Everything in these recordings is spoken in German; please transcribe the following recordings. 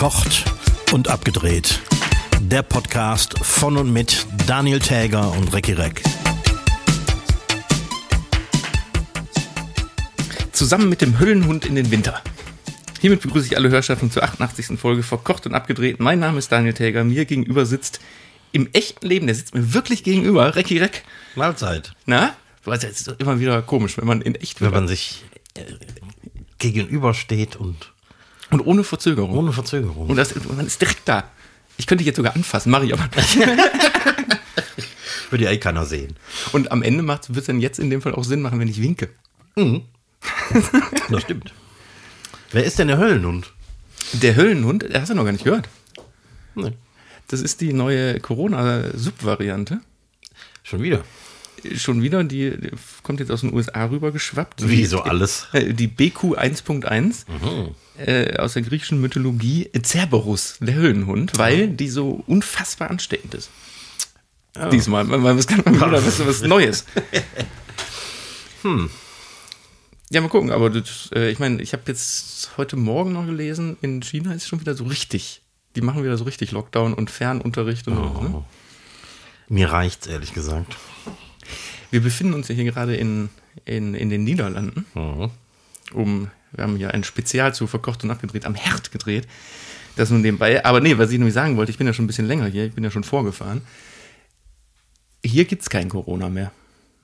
Verkocht und abgedreht. Der Podcast von und mit Daniel Täger und Recki Reck. Zusammen mit dem Höllenhund in den Winter. Hiermit begrüße ich alle Hörschaften zur 88. Folge Verkocht und abgedreht. Mein Name ist Daniel Täger. Mir gegenüber sitzt im echten Leben, der sitzt mir wirklich gegenüber, Recki Reck. Mahlzeit. Na? Du weißt, es ist immer wieder komisch, wenn man in echt Wenn man sich äh, gegenübersteht und und ohne Verzögerung. ohne Verzögerung. Und, das, und man ist direkt da. Ich könnte dich jetzt sogar anfassen, mache ich aber nicht. Würde ja eh keiner sehen. Und am Ende wird es dann jetzt in dem Fall auch Sinn machen, wenn ich winke. Das stimmt. Wer ist denn der Höllenhund? Der Höllenhund, der hast du noch gar nicht gehört. Nee. Das ist die neue Corona-Subvariante. Schon wieder. Schon wieder, die, kommt jetzt aus den USA rübergeschwappt. Wie so alles. Äh, Die BQ 1.1 äh, aus der griechischen Mythologie Cerberus, der Höhlenhund, weil die so unfassbar ansteckend ist. Diesmal, mal, mal was, mal wieder was, was Neues. Ja, mal gucken, aber das, äh, ich meine, ich habe jetzt heute Morgen noch gelesen, in China ist schon wieder so richtig. Die machen wieder so richtig Lockdown und Fernunterricht und so. Ne? Mir reicht's, ehrlich gesagt. Wir befinden uns ja hier gerade in, in, in den Niederlanden. Um, wir haben hier ein Spezial zu verkocht und abgedreht, am Herd gedreht. Das nun nebenbei. Aber nee, was ich nämlich sagen wollte, ich bin ja schon ein bisschen länger hier, ich bin ja schon vorgefahren. Hier gibt es kein Corona mehr.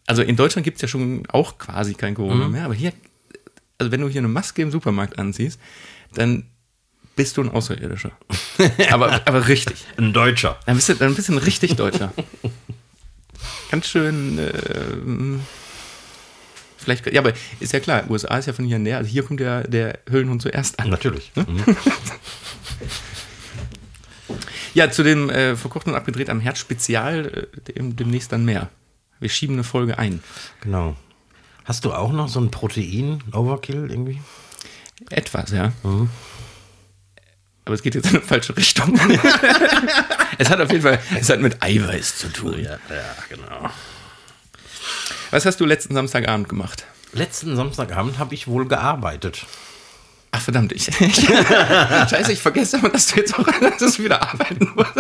Also in Deutschland gibt es ja schon auch quasi kein Corona mehr, aber hier, also wenn du hier eine Maske im Supermarkt anziehst, dann bist du ein Außerirdischer. aber, aber richtig. Ein Deutscher. Dann bist du, dann bist du ein richtig Deutscher. Ganz schön. Äh, vielleicht, ja, aber ist ja klar, USA ist ja von hier näher. Also hier kommt ja der Höhlenhund zuerst an. Natürlich. Mhm. Ja, zu dem äh, verkocht und abgedreht am Herd Spezial äh, dem, demnächst dann mehr. Wir schieben eine Folge ein. Genau. Hast du auch noch so ein Protein-Overkill irgendwie? Etwas, ja. Aber es geht jetzt in eine falsche Richtung. es hat auf jeden Fall, es hat mit Eiweiß zu tun. ja, genau. Was hast du letzten Samstagabend gemacht? Letzten Samstagabend habe ich wohl gearbeitet. Ach verdammt, ich. Scheiße, ich vergesse immer, dass du jetzt auch dass du wieder arbeiten musst.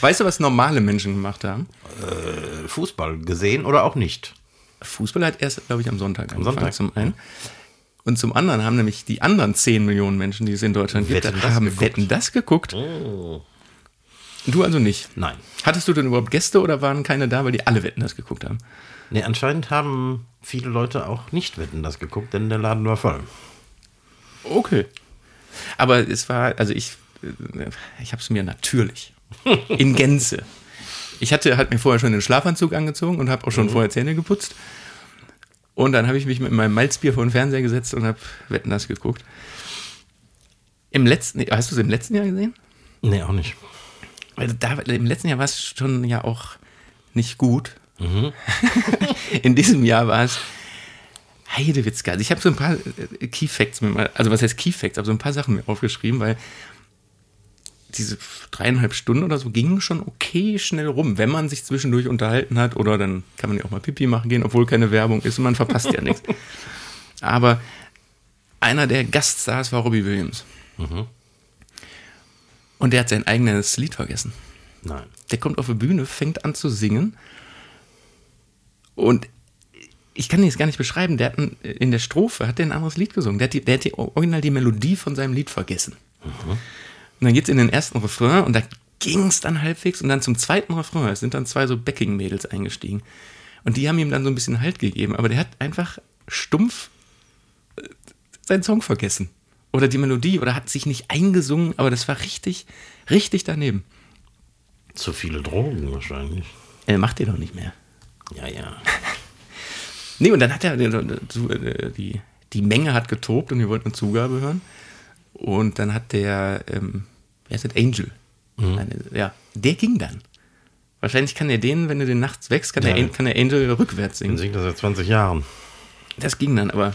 Weißt du, was normale Menschen gemacht haben? Fußball gesehen oder auch nicht? Fußball hat erst, glaube ich, am Sonntag angefangen Sonntag. zum einen. Und zum anderen haben nämlich die anderen 10 Millionen Menschen, die es in Deutschland gibt, Wetten, das haben geguckt. Wetten das geguckt. Du also nicht. Nein. Hattest du denn überhaupt Gäste oder waren keine da, weil die alle Wetten das geguckt haben? Nee, anscheinend haben viele Leute auch nicht Wetten das geguckt, denn der Laden war voll. Okay. Aber es war, also ich, ich habe es mir natürlich in Gänze. Ich hatte halt mir vorher schon den Schlafanzug angezogen und habe auch schon vorher Zähne geputzt. Und dann habe ich mich mit meinem Malzbier vor den Fernseher gesetzt und habe Wetten das geguckt. Im letzten, hast du es im letzten Jahr gesehen? Nee, auch nicht. Weil da, im letzten Jahr war es schon ja auch nicht gut. In diesem Jahr war es Heidewitzka. Also ich habe so ein paar äh, Key Facts, also was heißt Key Facts, aber so ein paar Sachen mir aufgeschrieben, weil diese dreieinhalb Stunden oder so gingen schon okay schnell rum, wenn man sich zwischendurch unterhalten hat oder dann kann man ja auch mal Pipi machen gehen, obwohl keine Werbung ist und man verpasst ja nichts. Aber einer der Gaststars war Robbie Williams. Und der hat sein eigenes Lied vergessen. Nein. Der kommt auf die Bühne, fängt an zu singen. Und ich kann das gar nicht beschreiben. Der hat ein, in der Strophe hat der ein anderes Lied gesungen. Der hat, die, der hat die, original die Melodie von seinem Lied vergessen. Und dann geht's in den ersten Refrain und da ging es dann halbwegs. Und dann zum zweiten Refrain, es sind dann zwei so Backing-Mädels eingestiegen. Und die haben ihm dann so ein bisschen Halt gegeben. Aber der hat einfach stumpf äh, seinen Song vergessen. Oder die Melodie oder hat sich nicht eingesungen. Aber das war richtig, richtig daneben. Zu viele Drogen wahrscheinlich. Er macht den doch nicht mehr. Ja, ja. Nee, und dann hat er die, die, die Menge hat getobt und wir wollten eine Zugabe hören. Und dann hat der, ähm, wer ist das? Angel. Eine, ja, der ging dann. Wahrscheinlich kann er den, wenn du den nachts wächst, kann, Ja. der, kann der Angel rückwärts singen. singt er seit 20 Jahren. Das ging dann, aber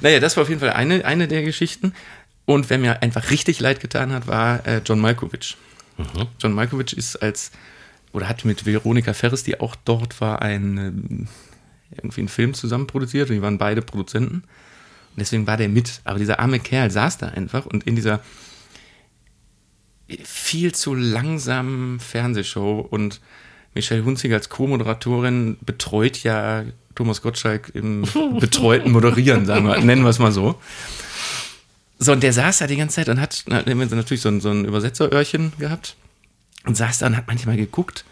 naja, das war auf jeden Fall eine, eine der Geschichten. Und wer mir einfach richtig leid getan hat, war äh, John Malkovich. John Malkovich ist als, oder hat mit Veronika Ferris, die auch dort war, ein, ähm, irgendwie einen Film zusammen produziert und die waren beide Produzenten. Und deswegen war der mit. Aber dieser arme Kerl saß da einfach und in dieser, viel zu langsamen Fernsehshow und Michelle Hunziger als Co-Moderatorin betreut ja Thomas Gottschalk im betreuten Moderieren, sagen wir, nennen wir es mal so. So, und der saß da die ganze Zeit und hat, hat natürlich so ein, so ein Übersetzeröhrchen gehabt und saß da und hat manchmal geguckt,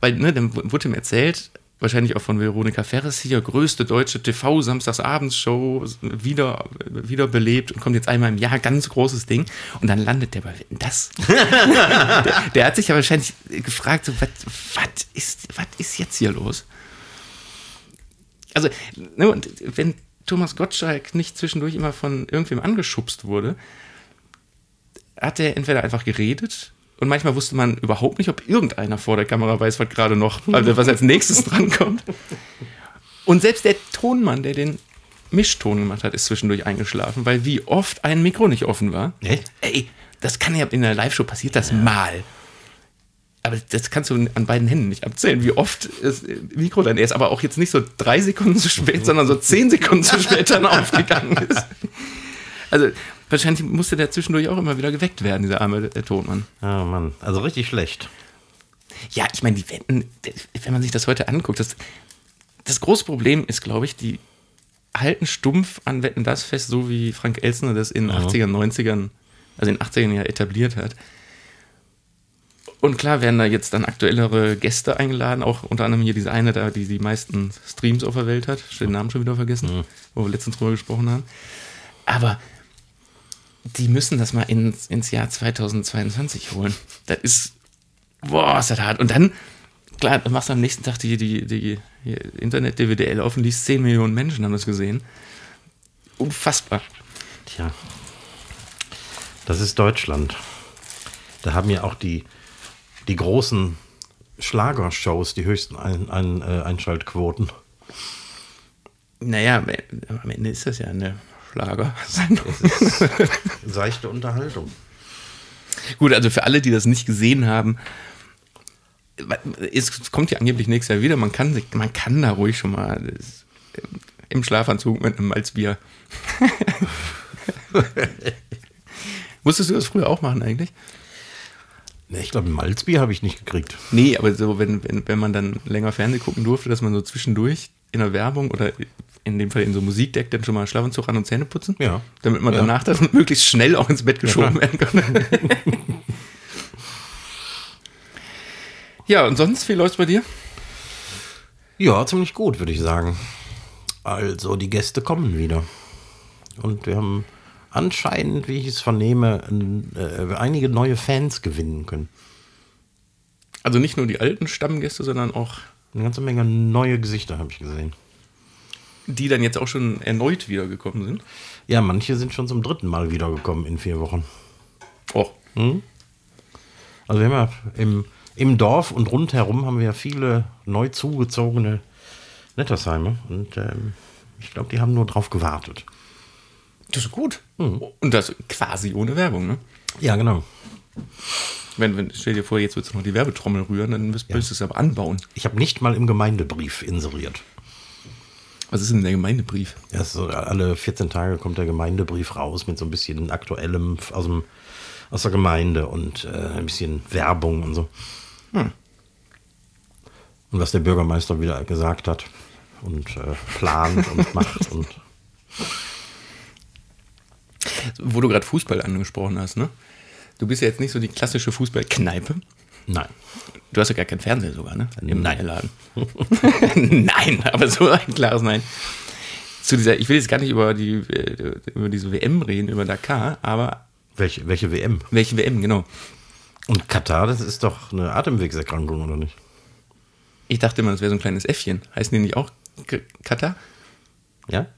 weil, ne, dann wurde ihm erzählt, wahrscheinlich auch von Veronika Ferres hier, größte deutsche TV-Samstagsabendshow, wieder, wieder belebt und kommt jetzt einmal im Jahr, ganz großes Ding. Und dann landet der bei das. der, der, hat sich ja wahrscheinlich gefragt, so, was ist, ist jetzt hier los? Also, ne, und wenn Thomas Gottschalk nicht zwischendurch immer von irgendwem angeschubst wurde, hat er entweder einfach geredet und manchmal wusste man überhaupt nicht, ob irgendeiner vor der Kamera weiß, was gerade noch, also was als nächstes drankommt. Und selbst der Tonmann, der den Mischton gemacht hat, ist zwischendurch eingeschlafen, weil wie oft ein Mikro nicht offen war. Echt? Ey, das kann ja in der Live-Show passiert das ja. mal. Aber das kannst du an beiden Händen nicht abzählen, wie oft das Mikro dann ist. Aber auch jetzt nicht so drei Sekunden zu spät, sondern so zehn Sekunden zu spät dann aufgegangen ist. Also wahrscheinlich musste der zwischendurch auch immer wieder geweckt werden, dieser arme der Tonmann. Oh Mann, also richtig schlecht. Ja, ich meine, die Wenden, wenn man sich das heute anguckt, das, das große Problem ist, glaube ich, die halten stumpf an Wetten das fest, so wie Frank Elsner das in den mhm. 80ern, 90ern, also in den 80ern ja etabliert hat. Und klar werden da jetzt dann aktuellere Gäste eingeladen, auch unter anderem hier diese eine da, die die meisten Streams auf der Welt hat. Ich habe den Namen schon wieder vergessen, mhm. wo wir letztens drüber gesprochen haben. Aber die müssen das mal ins, ins Jahr 2022 holen. Das ist, boah, ist das hart. Und dann, klar, dann machst du am nächsten Tag die, die, die Internet-DWDL auf und liest 10 Millionen Menschen haben das gesehen. Unfassbar. Tja, das ist Deutschland. Da haben ja auch die, die großen Schlagershows die höchsten ein, ein, äh, Einschaltquoten. Naja, am Ende ist das ja eine Schlager. seichte Unterhaltung. Gut, also für alle, die das nicht gesehen haben, es kommt ja angeblich nächstes Jahr wieder. Man kann, man kann da ruhig schon mal das, im Schlafanzug mit einem Malzbier. Musstest du das früher auch machen eigentlich? Nee, ich glaube, ein Malzbier habe ich nicht gekriegt. Nee, aber so, wenn, wenn, wenn man dann länger Fernsehen gucken durfte, dass man so zwischendurch in der Werbung oder in dem Fall in so Musikdeck dann schon mal Schlafanzug an und Zähne putzen. Ja. Damit man ja. danach dann möglichst schnell auch ins Bett geschoben ja, werden kann. ja, und sonst, wie läuft's bei dir? Ja, ziemlich gut, würde ich sagen. Also, die Gäste kommen wieder. Und wir haben anscheinend, wie ich es vernehme, äh, einige neue Fans gewinnen können. Also nicht nur die alten Stammgäste, sondern auch. Eine ganze Menge neue Gesichter habe ich gesehen die dann jetzt auch schon erneut wiedergekommen sind? Ja, manche sind schon zum dritten Mal wiedergekommen in vier Wochen. Oh. Hm? Also wir haben ja im, im Dorf und rundherum haben wir ja viele neu zugezogene Nettersheime und ähm, ich glaube, die haben nur drauf gewartet. Das ist gut. Mhm. Und das quasi ohne Werbung, ne? Ja, genau. Wenn, wenn, stell dir vor, jetzt würdest du noch die Werbetrommel rühren, dann müsstest ja. du es aber anbauen. Ich habe nicht mal im Gemeindebrief inseriert. Was ist denn der Gemeindebrief? Ja, so, alle 14 Tage kommt der Gemeindebrief raus mit so ein bisschen aktuellem aus, dem, aus der Gemeinde und äh, ein bisschen Werbung und so. Hm. Und was der Bürgermeister wieder gesagt hat und äh, plant und macht und. Wo du gerade Fußball angesprochen hast, ne? Du bist ja jetzt nicht so die klassische Fußballkneipe. Nein. Du hast ja gar keinen Fernseher sogar, ne? Im Nein. Laden. Nein, aber so ein klares Nein. Zu dieser, ich will jetzt gar nicht über, die, äh, über diese WM reden, über Dakar, aber. Welche, welche WM? Welche WM, genau. Und Katar, das ist doch eine Atemwegserkrankung, oder nicht? Ich dachte immer, das wäre so ein kleines Äffchen. Heißen die nicht auch Katar? Ja.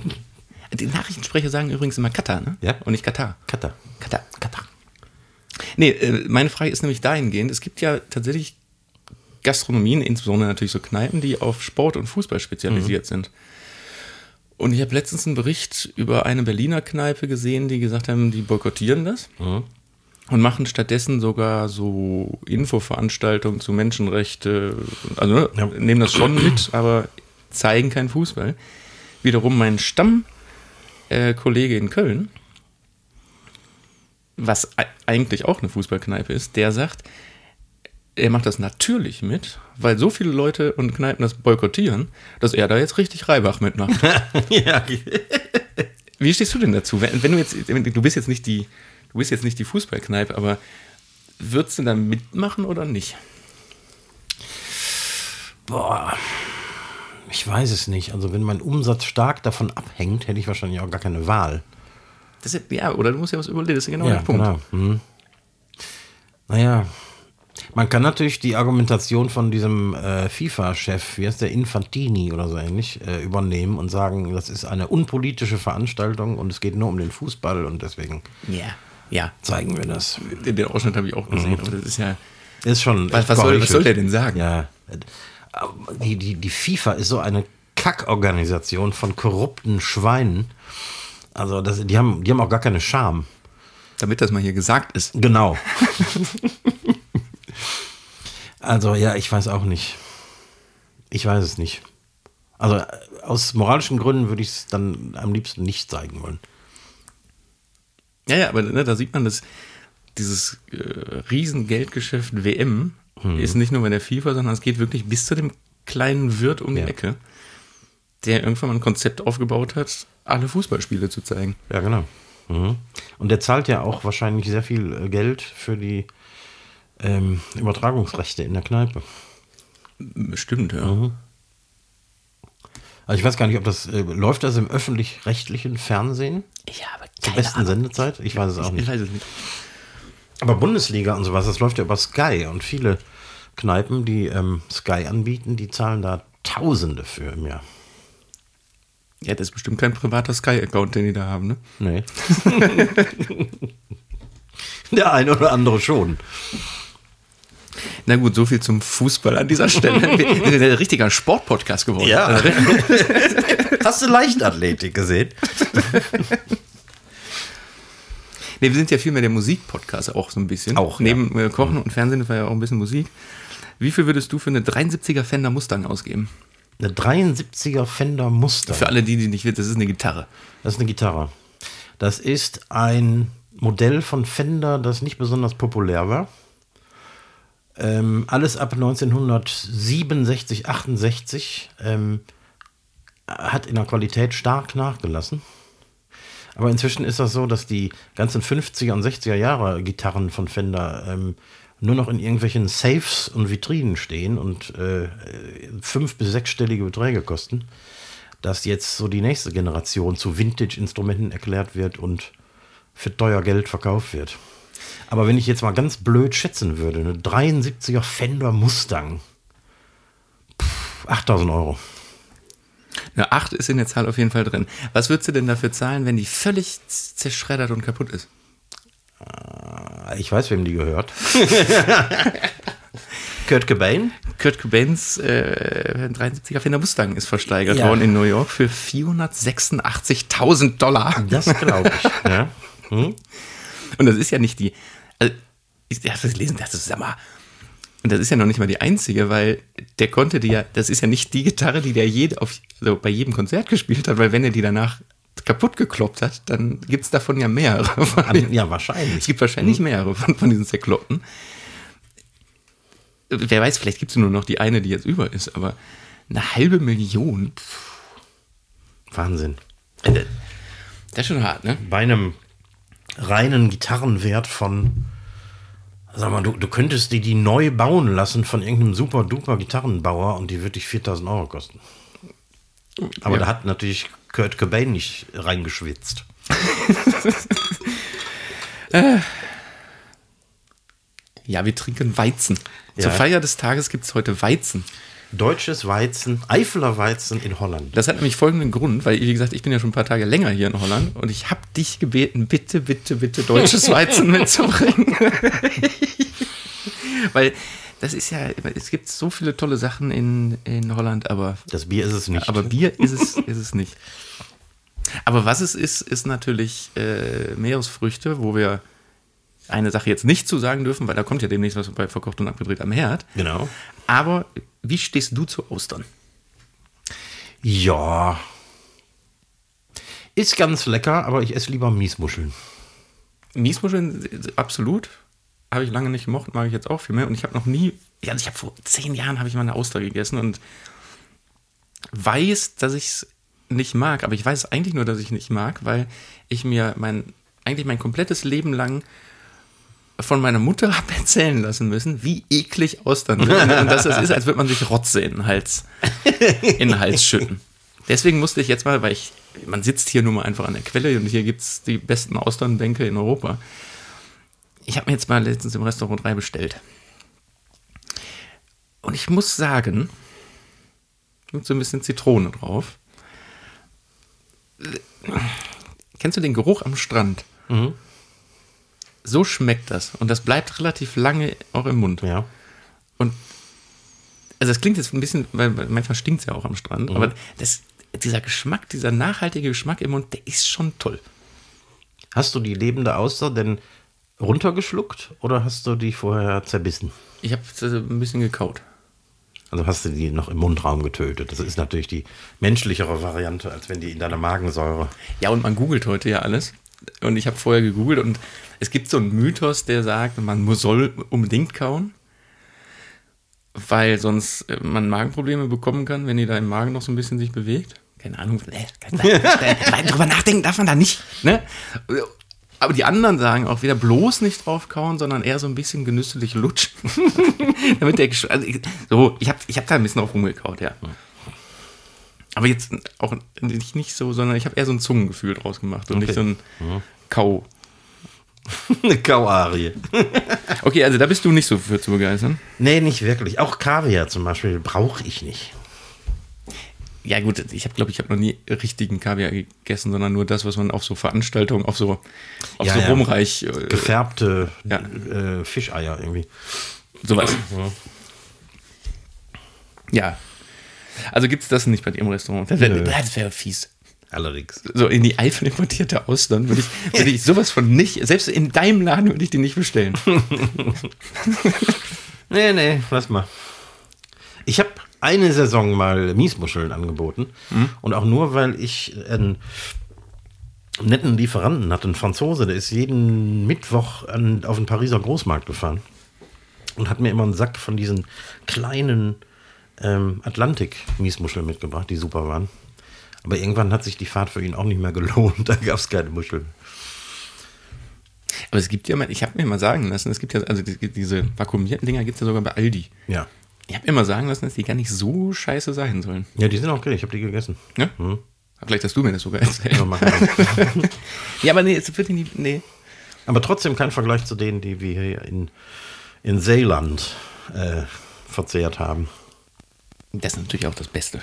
die Nachrichtensprecher sagen übrigens immer Katar, ne? Ja. Und nicht Katar. Katar. Katar. Katar. Nee, äh, meine Frage ist nämlich dahingehend, es gibt ja tatsächlich Gastronomien, insbesondere natürlich so Kneipen, die auf Sport und Fußball spezialisiert mhm. sind. Und ich habe letztens einen Bericht über eine Berliner Kneipe gesehen, die gesagt haben, die boykottieren das mhm. und machen stattdessen sogar so Infoveranstaltungen zu Menschenrechte. Also ne, ja. nehmen das schon mit, aber zeigen keinen Fußball. Wiederum mein Stammkollege äh, in Köln, was eigentlich auch eine Fußballkneipe ist, der sagt, er macht das natürlich mit, weil so viele Leute und Kneipen das boykottieren, dass er da jetzt richtig Reibach mitmacht. ja, Wie stehst du denn dazu? Wenn, wenn du jetzt, du bist jetzt nicht die, du bist jetzt nicht die Fußballkneipe, aber würdest du da mitmachen oder nicht? boah, ich weiß es nicht. Also wenn mein Umsatz stark davon abhängt, hätte ich wahrscheinlich auch gar keine Wahl. Das ist, ja, oder du musst ja was überlegen, das ist ja genau der Punkt. Genau. Hm. Naja, man kann natürlich die Argumentation von diesem äh, FIFA-Chef, wie heißt der, Infantini oder so ähnlich, äh, übernehmen und sagen, das ist eine unpolitische Veranstaltung und es geht nur um den Fußball und deswegen Ja, ja. zeigen wir das. Den, den Ausschnitt habe ich auch gesehen, aber das ist ja. Ist schon. Was, was, soll, was soll der denn sagen? Ja. Die, die, die FIFA ist so eine Kackorganisation von korrupten Schweinen. Also das, die, haben, die haben auch gar keine Scham. Damit das mal hier gesagt ist. Genau. also ja, ich weiß auch nicht. Ich weiß es nicht. Also aus moralischen Gründen würde ich es dann am liebsten nicht zeigen wollen. Ja, ja, aber ne, da sieht man, dass dieses äh, Riesengeldgeschäft WM Hm. ist nicht nur bei der FIFA, sondern es geht wirklich bis zu dem kleinen Wirt um die Ja. Ecke, der irgendwann mal ein Konzept aufgebaut hat, alle Fußballspiele zu zeigen. Ja, genau. Mhm. Und der zahlt ja auch wahrscheinlich sehr viel äh, Geld für die ähm, Übertragungsrechte in der Kneipe. Stimmt, ja. Mhm. Also ich weiß gar nicht, ob das äh, läuft das im öffentlich-rechtlichen Fernsehen Ja, aber zur keine besten Ahnung. Sendezeit? Ich weiß es auch Ich nicht. weiß es nicht. Aber Bundesliga und sowas, das läuft ja über Sky und viele Kneipen, die ähm, Sky anbieten, die zahlen da Tausende für im Jahr. Ja, das ist bestimmt kein privater Sky-Account, den die da haben, ne? Nee. Der eine oder andere schon. Na gut, so viel zum Fußball an dieser Stelle. Wir sind ein richtiger Sportpodcast geworden. Ja. Hast du Leichtathletik gesehen? Nee, wir sind ja viel mehr der Musikpodcast auch so ein bisschen. Auch, Neben äh, Kochen und Fernsehen war ja auch ein bisschen Musik. Wie viel würdest du für eine 73er Fender Mustang ausgeben? Eine 73er Fender Muster. Für alle die, die nicht wissen, das ist eine Gitarre. Das ist eine Gitarre. Das ist ein Modell von Fender, das nicht besonders populär war. Ähm, alles ab 1967, 68 ähm, hat in der Qualität stark nachgelassen. Aber inzwischen ist das so, dass die ganzen 50er und 60er Jahre Gitarren von Fender ähm, nur noch in irgendwelchen Safes und Vitrinen stehen und äh, fünf- bis sechsstellige Beträge kosten dass jetzt so die nächste Generation zu Vintage-Instrumenten erklärt wird und für teuer Geld verkauft wird. Aber wenn ich jetzt mal ganz blöd schätzen würde, eine 73er Fender Mustang, pff, 8000 Euro. Eine 8 ist in der Zahl auf jeden Fall drin. Was würdest du denn dafür zahlen, wenn die völlig zerschreddert und kaputt ist? Ich weiß, wem die gehört. Kurt Cobain? Kurt Cobains äh, 73er Fender Mustang ist versteigert Ja. worden in New York für 486.000 Dollar. Das glaube ich. ja. Hm? Und das ist ja nicht die. Also, ich habe das gelesen, das ist, sag mal. Und das ist ja noch nicht mal die einzige, weil der konnte die ja, das ist ja nicht die Gitarre, die der jede auf, also bei jedem Konzert gespielt hat, weil wenn er die danach kaputt gekloppt hat, dann gibt es davon ja mehrere. Ja, wahrscheinlich. es gibt wahrscheinlich mehrere von, von diesen zerkloppten. Wer weiß, vielleicht gibt es nur noch die eine, die jetzt über ist, aber eine halbe Million, pff, Wahnsinn. das ist schon hart, ne? Bei einem reinen Gitarrenwert von, sag mal, du, du könntest die die neu bauen lassen von irgendeinem super duper Gitarrenbauer und die wird dich 4000 Euro kosten. Aber Ja. da hat natürlich Kurt Cobain nicht reingeschwitzt. Ja, wir trinken Weizen. Ja. Zur Feier des Tages gibt es heute Weizen. Deutsches Weizen, Eifeler Weizen in Holland. Das hat nämlich folgenden Grund, weil, wie gesagt, ich bin ja schon ein paar Tage länger hier in Holland und ich habe dich gebeten, bitte, bitte, bitte deutsches Weizen mitzubringen. weil das ist ja, es gibt so viele tolle Sachen in, in Holland, aber, Das Bier ist es nicht. aber Bier ist es, ist es nicht. Aber was es ist, ist natürlich äh, Meeresfrüchte, wo wir eine Sache jetzt nicht zu sagen dürfen, weil da kommt ja demnächst was bei Verkocht und Abgedreht am Herd. genau. Aber wie stehst du zu Austern? Ja. Ist ganz lecker, aber ich esse lieber Miesmuscheln. Miesmuscheln, absolut. Habe ich lange nicht gemocht, mag ich jetzt auch viel mehr. Und ich habe noch nie, ja, also ich habe vor zehn Jahren habe ich mal eine Auster gegessen und weiß, dass ich es nicht mag. Aber ich weiß eigentlich nur, dass ich nicht mag, weil ich mir mein, eigentlich mein komplettes Leben lang von meiner Mutter habe erzählen lassen müssen, wie eklig Austern sind. Und dass das ist, als würde man sich Rotze in den Hals, in den Hals schütten. Deswegen musste ich jetzt mal, weil ich, man sitzt hier nur mal einfach an der Quelle und hier gibt es die besten Austernbänke in Europa. Ich habe mir jetzt mal letztens im Restaurant 3 bestellt. Und ich muss sagen, mit so ein bisschen Zitrone drauf. Kennst du den Geruch am Strand? Mhm. So schmeckt das. Und das bleibt relativ lange auch im Mund. Ja. Und also das klingt jetzt ein bisschen, weil manchmal stinkt es ja auch am Strand, aber das, dieser Geschmack, dieser nachhaltige Geschmack im Mund, der ist schon toll. Hast du die lebende Auster denn runtergeschluckt oder hast du die vorher zerbissen? Ich habe ein bisschen gekaut. Also hast du die noch im Mundraum getötet. Das ist natürlich die menschlichere Variante, als wenn die in deiner Magensäure. Ja, und man googelt heute ja alles. Und ich habe vorher gegoogelt und es gibt so einen Mythos, der sagt, man soll unbedingt kauen, weil sonst äh, man Magenprobleme bekommen kann, wenn die da im Magen noch so ein bisschen sich bewegt. Keine Ahnung, weil drüber nachdenken darf man da nicht. Ne? Aber die anderen sagen auch wieder bloß nicht drauf kauen, sondern eher so ein bisschen genüsslich lutschen. Damit der Gesch- also ich, so, ich habe ich hab da ein bisschen drauf rumgekaut, ja. Aber jetzt auch nicht, nicht so, sondern ich habe eher so ein Zungengefühl draus gemacht und nicht so ein Kau. Eine Kauarie. Okay, also da bist du nicht so für zu begeistern. Nee, nicht wirklich. Auch Kaviar zum Beispiel brauche ich nicht. Ja gut, ich habe glaube ich habe noch nie richtigen Kaviar gegessen, sondern nur das, was man auf so Veranstaltungen, auf so auf Ja, so ja. rumreich äh, Gefärbte Ja. äh, Fischeier irgendwie. sowas. Ja. Also gibt's das nicht bei dir im Restaurant? Das wäre wär fies. Allerdings. So in die Eifel importierte Austern würde ich, würde ich sowas von nicht, selbst in deinem Laden würde ich die nicht bestellen. Nee, nee, lass mal. Ich habe eine Saison mal Miesmuscheln angeboten. Und auch nur, weil ich einen netten Lieferanten hatte, einen Franzose, der ist jeden Mittwoch an, auf den Pariser Großmarkt gefahren. Und hat mir immer einen Sack von diesen kleinen ähm, Atlantik-Miesmuscheln mitgebracht, die super waren. Aber irgendwann hat sich die Fahrt für ihn auch nicht mehr gelohnt. Da gab es keine Muscheln. Aber es gibt ja mal, ich habe mir mal sagen lassen, es gibt ja, also die, diese vakuumierten Dinger gibt es ja sogar bei Aldi. Ja. Ich habe mal sagen lassen, dass die gar nicht so scheiße sein sollen. Ja, die sind okay. Ich habe die gegessen. Ne? Vielleicht hast du mir das sogar erzählt. Ja. Ja, aber nee, es wird nie, nee. Aber trotzdem kein Vergleich zu denen, die wir hier in, in Seeland äh, verzehrt haben. Das ist natürlich auch das Beste.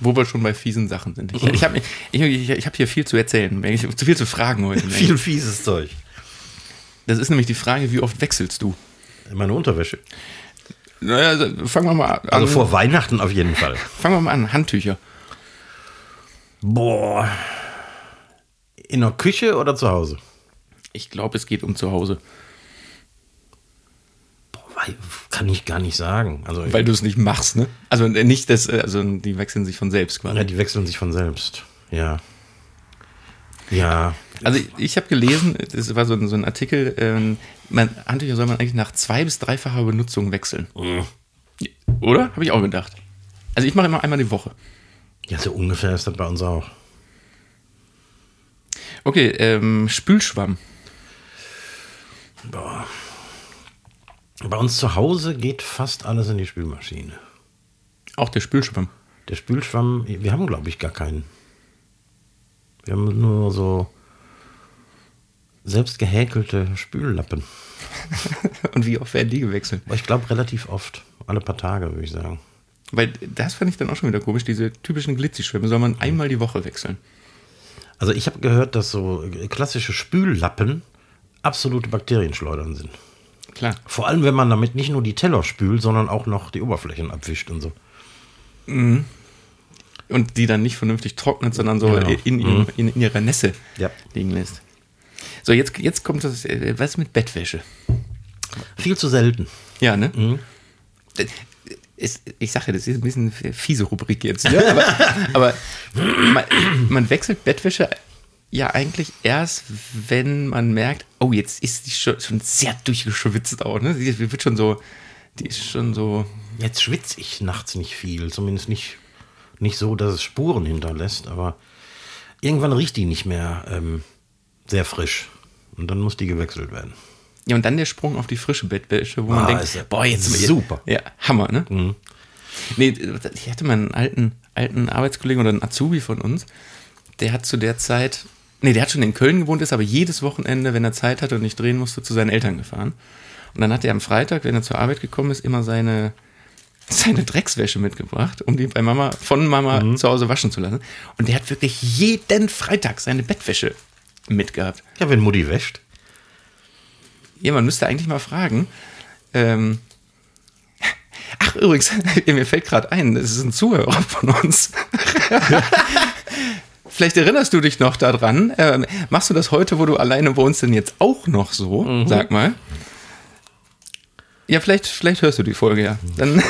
Wo wir schon bei fiesen Sachen sind. Ich, ich habe ich, ich, ich hab hier viel zu erzählen. Ich zu viel zu fragen heute. Viel fieses Zeug. Das ist nämlich die Frage, wie oft wechselst du? Meine Unterwäsche. Naja, also fangen wir mal an. Also vor Weihnachten auf jeden Fall. Fangen wir mal an. Handtücher. Boah. In der Küche oder zu Hause? Ich glaube, es geht um zu Hause. Boah, kann ich gar nicht sagen. Also, Weil du es nicht machst, ne? Also äh, nicht das, äh, also die wechseln sich von selbst quasi. ja, die wechseln sich von selbst. Ja. Ja. Also ich, habe gelesen, das war so ein, so ein Artikel, ähm, man, Handtücher soll man eigentlich nach zwei- bis dreifacher Benutzung wechseln. Oder? Habe ich auch gedacht. Also ich mache immer einmal die Woche. Ja, so ungefähr ist das bei uns auch. Okay, ähm, Spülschwamm. Boah. Bei uns zu Hause geht fast alles in die Spülmaschine. Auch der Spülschwamm. Der Spülschwamm, wir haben, glaube ich, gar keinen. Wir haben nur so selbst gehäkelte Spüllappen. Und wie oft werden die gewechselt? Ich glaube, relativ oft. Alle paar Tage, würde ich sagen. Weil das fand ich dann auch schon wieder komisch. Diese typischen Glitzischwämme soll man einmal die Woche wechseln. Also, ich habe gehört, dass so klassische Spüllappen absolute Bakterienschleudern sind. Klar. Vor allem, wenn man damit nicht nur die Teller spült, sondern auch noch die Oberflächen abwischt und so. Und die dann nicht vernünftig trocknet, sondern so Genau. in, ihrem, in, in ihrer Nässe Ja. liegen lässt. So, jetzt, jetzt kommt das, äh, was ist mit Bettwäsche? Viel zu selten. Ja, ne? Das- Es, ich sage das ist ein bisschen eine fiese Rubrik jetzt. Ne? Aber, aber man, man wechselt Bettwäsche ja eigentlich erst, wenn man merkt, oh, jetzt ist die schon, schon sehr durchgeschwitzt auch, ne? Die wird schon so, die ist schon so. Jetzt schwitze ich nachts nicht viel, zumindest nicht, nicht so, dass es Spuren hinterlässt, aber irgendwann riecht die nicht mehr ähm, sehr frisch. Und dann muss die gewechselt werden. Ja, und dann der Sprung auf die frische Bettwäsche, wo Ah, man denkt, ist ja boah, jetzt super. Ja, Hammer, ne? Nee, ich hatte mal einen alten, alten Arbeitskollegen oder einen Azubi von uns, der hat zu der Zeit, nee, der hat schon in Köln gewohnt, ist aber jedes Wochenende, wenn er Zeit hatte und nicht drehen musste, zu seinen Eltern gefahren. Und dann hat er am Freitag, wenn er zur Arbeit gekommen ist, immer seine, seine Dreckswäsche mitgebracht, um die bei Mama, von Mama zu Hause waschen zu lassen. Und der hat wirklich jeden Freitag seine Bettwäsche mitgehabt. Ja, wenn Mutti wäscht. Ja, man müsste eigentlich mal fragen. Ähm, ach, übrigens, mir fällt gerade ein, das ist ein Zuhörer von uns. Vielleicht erinnerst du dich noch daran. Ähm, machst du das heute, wo du alleine wohnst, denn jetzt auch noch so? Sag mal. Ja, vielleicht, vielleicht hörst du die Folge, ja. Dann.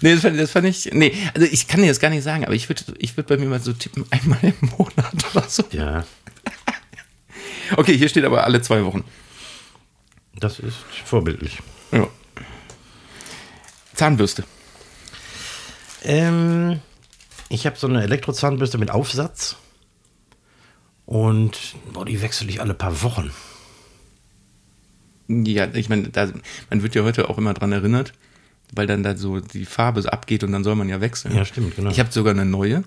nee, das fand, das fand ich. Nee, also ich kann dir das gar nicht sagen, aber ich würde ich würd bei mir mal so tippen, einmal im Monat oder so. Ja, Okay, hier steht aber alle zwei Wochen. das ist vorbildlich. Ja. Zahnbürste. Ähm, ich habe so eine Elektrozahnbürste mit Aufsatz. Und boah, die wechsle ich alle paar Wochen. Ja, ich meine, da, man wird ja heute auch immer dran erinnert, weil dann da so die Farbe so abgeht und dann soll man ja wechseln. Ja, stimmt, genau. Ich habe sogar eine neue,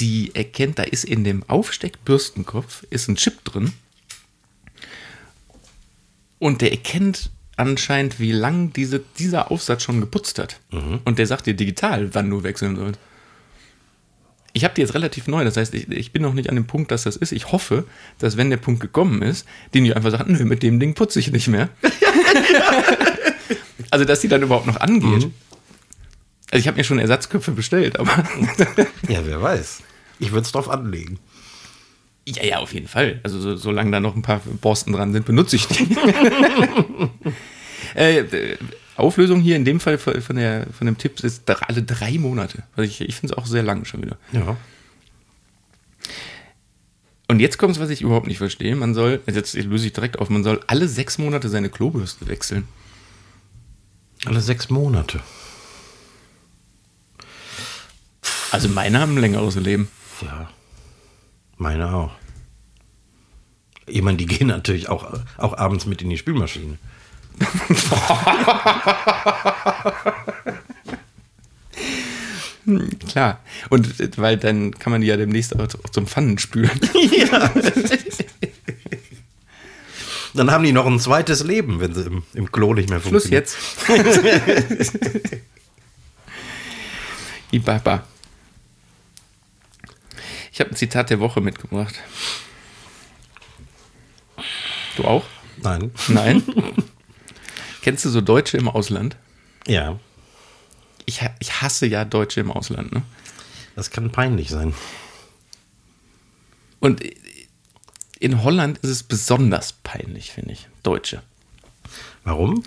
die erkennt, da ist in dem Aufsteckbürstenkopf ist ein Chip drin und der erkennt anscheinend, wie lang diese, dieser Aufsatz schon geputzt hat. Mhm. Und der sagt dir digital, wann du wechseln sollst. Ich habe die jetzt relativ neu, das heißt, ich, ich bin noch nicht an dem Punkt, dass das ist. Ich hoffe, dass wenn der Punkt gekommen ist, die nicht einfach sagen, nö, mit dem Ding putze ich nicht mehr. also, dass die dann überhaupt noch angeht. Also, ich habe mir schon Ersatzköpfe bestellt, aber Ja, wer weiß. Ich würde es drauf anlegen. ja, ja, auf jeden Fall. Also, so, solange da noch ein paar Borsten dran sind, benutze ich die. äh, äh, Auflösung hier in dem Fall von, der, von dem Tipp ist alle drei Monate. Also ich, ich finde es auch sehr lang schon wieder. Ja. Und jetzt kommt es, was ich überhaupt nicht verstehe. Man soll, jetzt löse ich direkt auf, man soll alle sechs Monate seine Klobürste wechseln. Alle sechs Monate. Also meine haben ein längeres Leben. Ja. Meine auch. Ich meine, die gehen natürlich auch, auch abends mit in die Spülmaschine. Klar. Und weil dann kann man die ja demnächst auch zum Pfannen spülen. Ja. Dann haben die noch ein zweites Leben, wenn sie im, im Klo nicht mehr Schluss funktionieren. jetzt. Ibaba. Ich habe ein Zitat der Woche mitgebracht. Du auch? Nein. Nein. Kennst du so Deutsche im Ausland? Ja, Ich, ich hasse ja Deutsche im Ausland. Ne? das kann peinlich sein. Und in Holland ist es besonders peinlich, finde ich. Deutsche. Warum?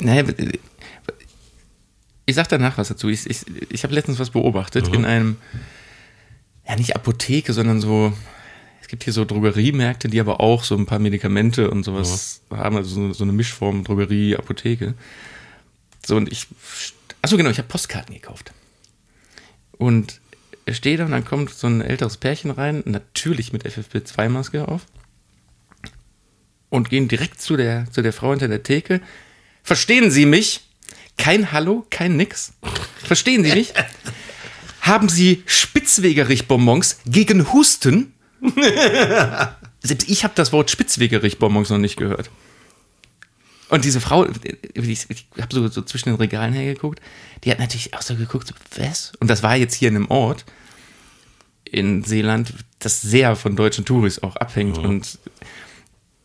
Naja, ich sag danach was dazu. Ich, ich, ich habe letztens was beobachtet in einem, ja nicht Apotheke, sondern so, es gibt hier so Drogeriemärkte, die aber auch so ein paar Medikamente und sowas haben, also so, eine Mischform Drogerie, Apotheke. So und ich, achso genau, ich habe Postkarten gekauft. Und ich stehe da und dann kommt so ein älteres Pärchen rein, natürlich mit FFP2-Maske auf und gehen direkt zu der, zu der Frau hinter der Theke. Verstehen Sie mich? Kein Hallo, kein Nix. Verstehen Sie mich? Haben Sie Spitzwegerich-Bonbons gegen Husten? Selbst ich habe das Wort Spitzwegerich-Bonbons noch nicht gehört. Und diese Frau, ich, habe so, so zwischen den Regalen hergeguckt, die hat natürlich auch so geguckt, so, was? Und das war jetzt hier in einem Ort in Seeland, das sehr von deutschen Touris auch abhängt und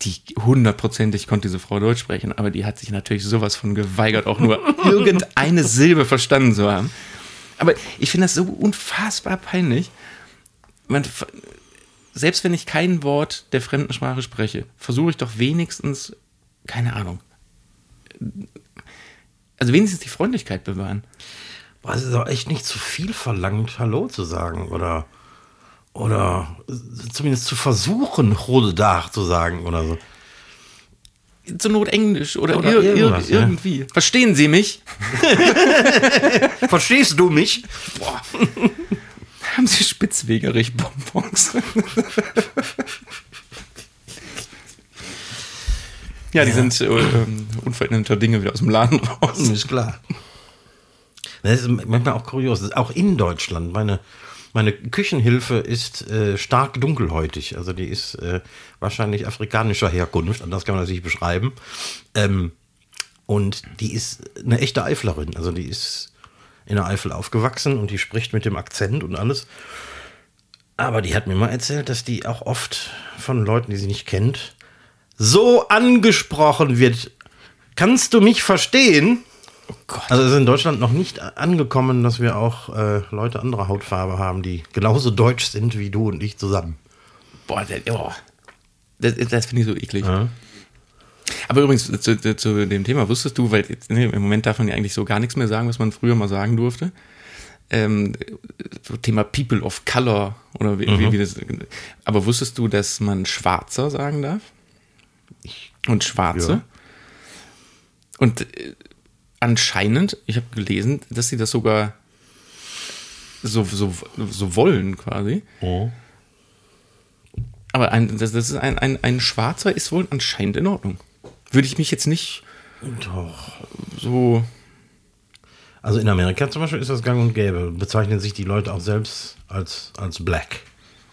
die hundertprozentig konnte diese Frau Deutsch sprechen, aber die hat sich natürlich sowas von geweigert, auch nur irgendeine Silbe verstanden zu haben. Aber ich finde das so unfassbar peinlich. Man, selbst wenn ich kein Wort der fremden Sprache spreche, versuche ich doch wenigstens, keine Ahnung, also wenigstens die Freundlichkeit bewahren. Boah, es ist auch echt nicht zu viel verlangt, Hallo zu sagen oder, oder zumindest zu versuchen, Rodedach zu sagen oder so. Zur Not Englisch oder, Oder ir ir irgendwas, ja. irgendwie. Verstehen Sie mich? Verstehst du mich? Boah. Haben Sie Spitzwegerich-Bonbons? ja, die sind äh, ähm, unveränderter Dinge wieder aus dem Laden raus. Ist klar. Das ist manchmal auch kurios. Auch in Deutschland. Meine, meine Küchenhilfe ist äh, stark dunkelhäutig. Also die ist äh, wahrscheinlich afrikanischer Herkunft. Anders kann man das nicht beschreiben. Ähm, und die ist eine echte Eiflerin. Also die ist in der Eifel aufgewachsen und die spricht mit dem Akzent und alles. Aber die hat mir mal erzählt, dass die auch oft von Leuten, die sie nicht kennt, so angesprochen wird. Kannst du mich verstehen? Oh Gott. Also es ist in Deutschland noch nicht angekommen, dass wir auch äh, Leute anderer Hautfarbe haben, die genauso deutsch sind wie du und ich zusammen. Boah, der, oh. das, das finde ich so eklig. Aber übrigens, zu, zu, zu dem Thema wusstest du, weil jetzt, ne, im Moment darf man ja eigentlich so gar nichts mehr sagen, was man früher mal sagen durfte. Ähm, so Thema People of Color oder wie, wie, wie das. Aber wusstest du, dass man Schwarzer sagen darf? Und Schwarze? Ja. Und äh, anscheinend, ich habe gelesen, dass sie das sogar so, so, so wollen quasi. Aber ein, das, das ist ein, ein, ein Schwarzer ist wohl anscheinend in Ordnung. Würde ich mich jetzt nicht Doch. so. Also in Amerika zum Beispiel ist das gang und gäbe. Bezeichnen sich die Leute auch selbst als, als black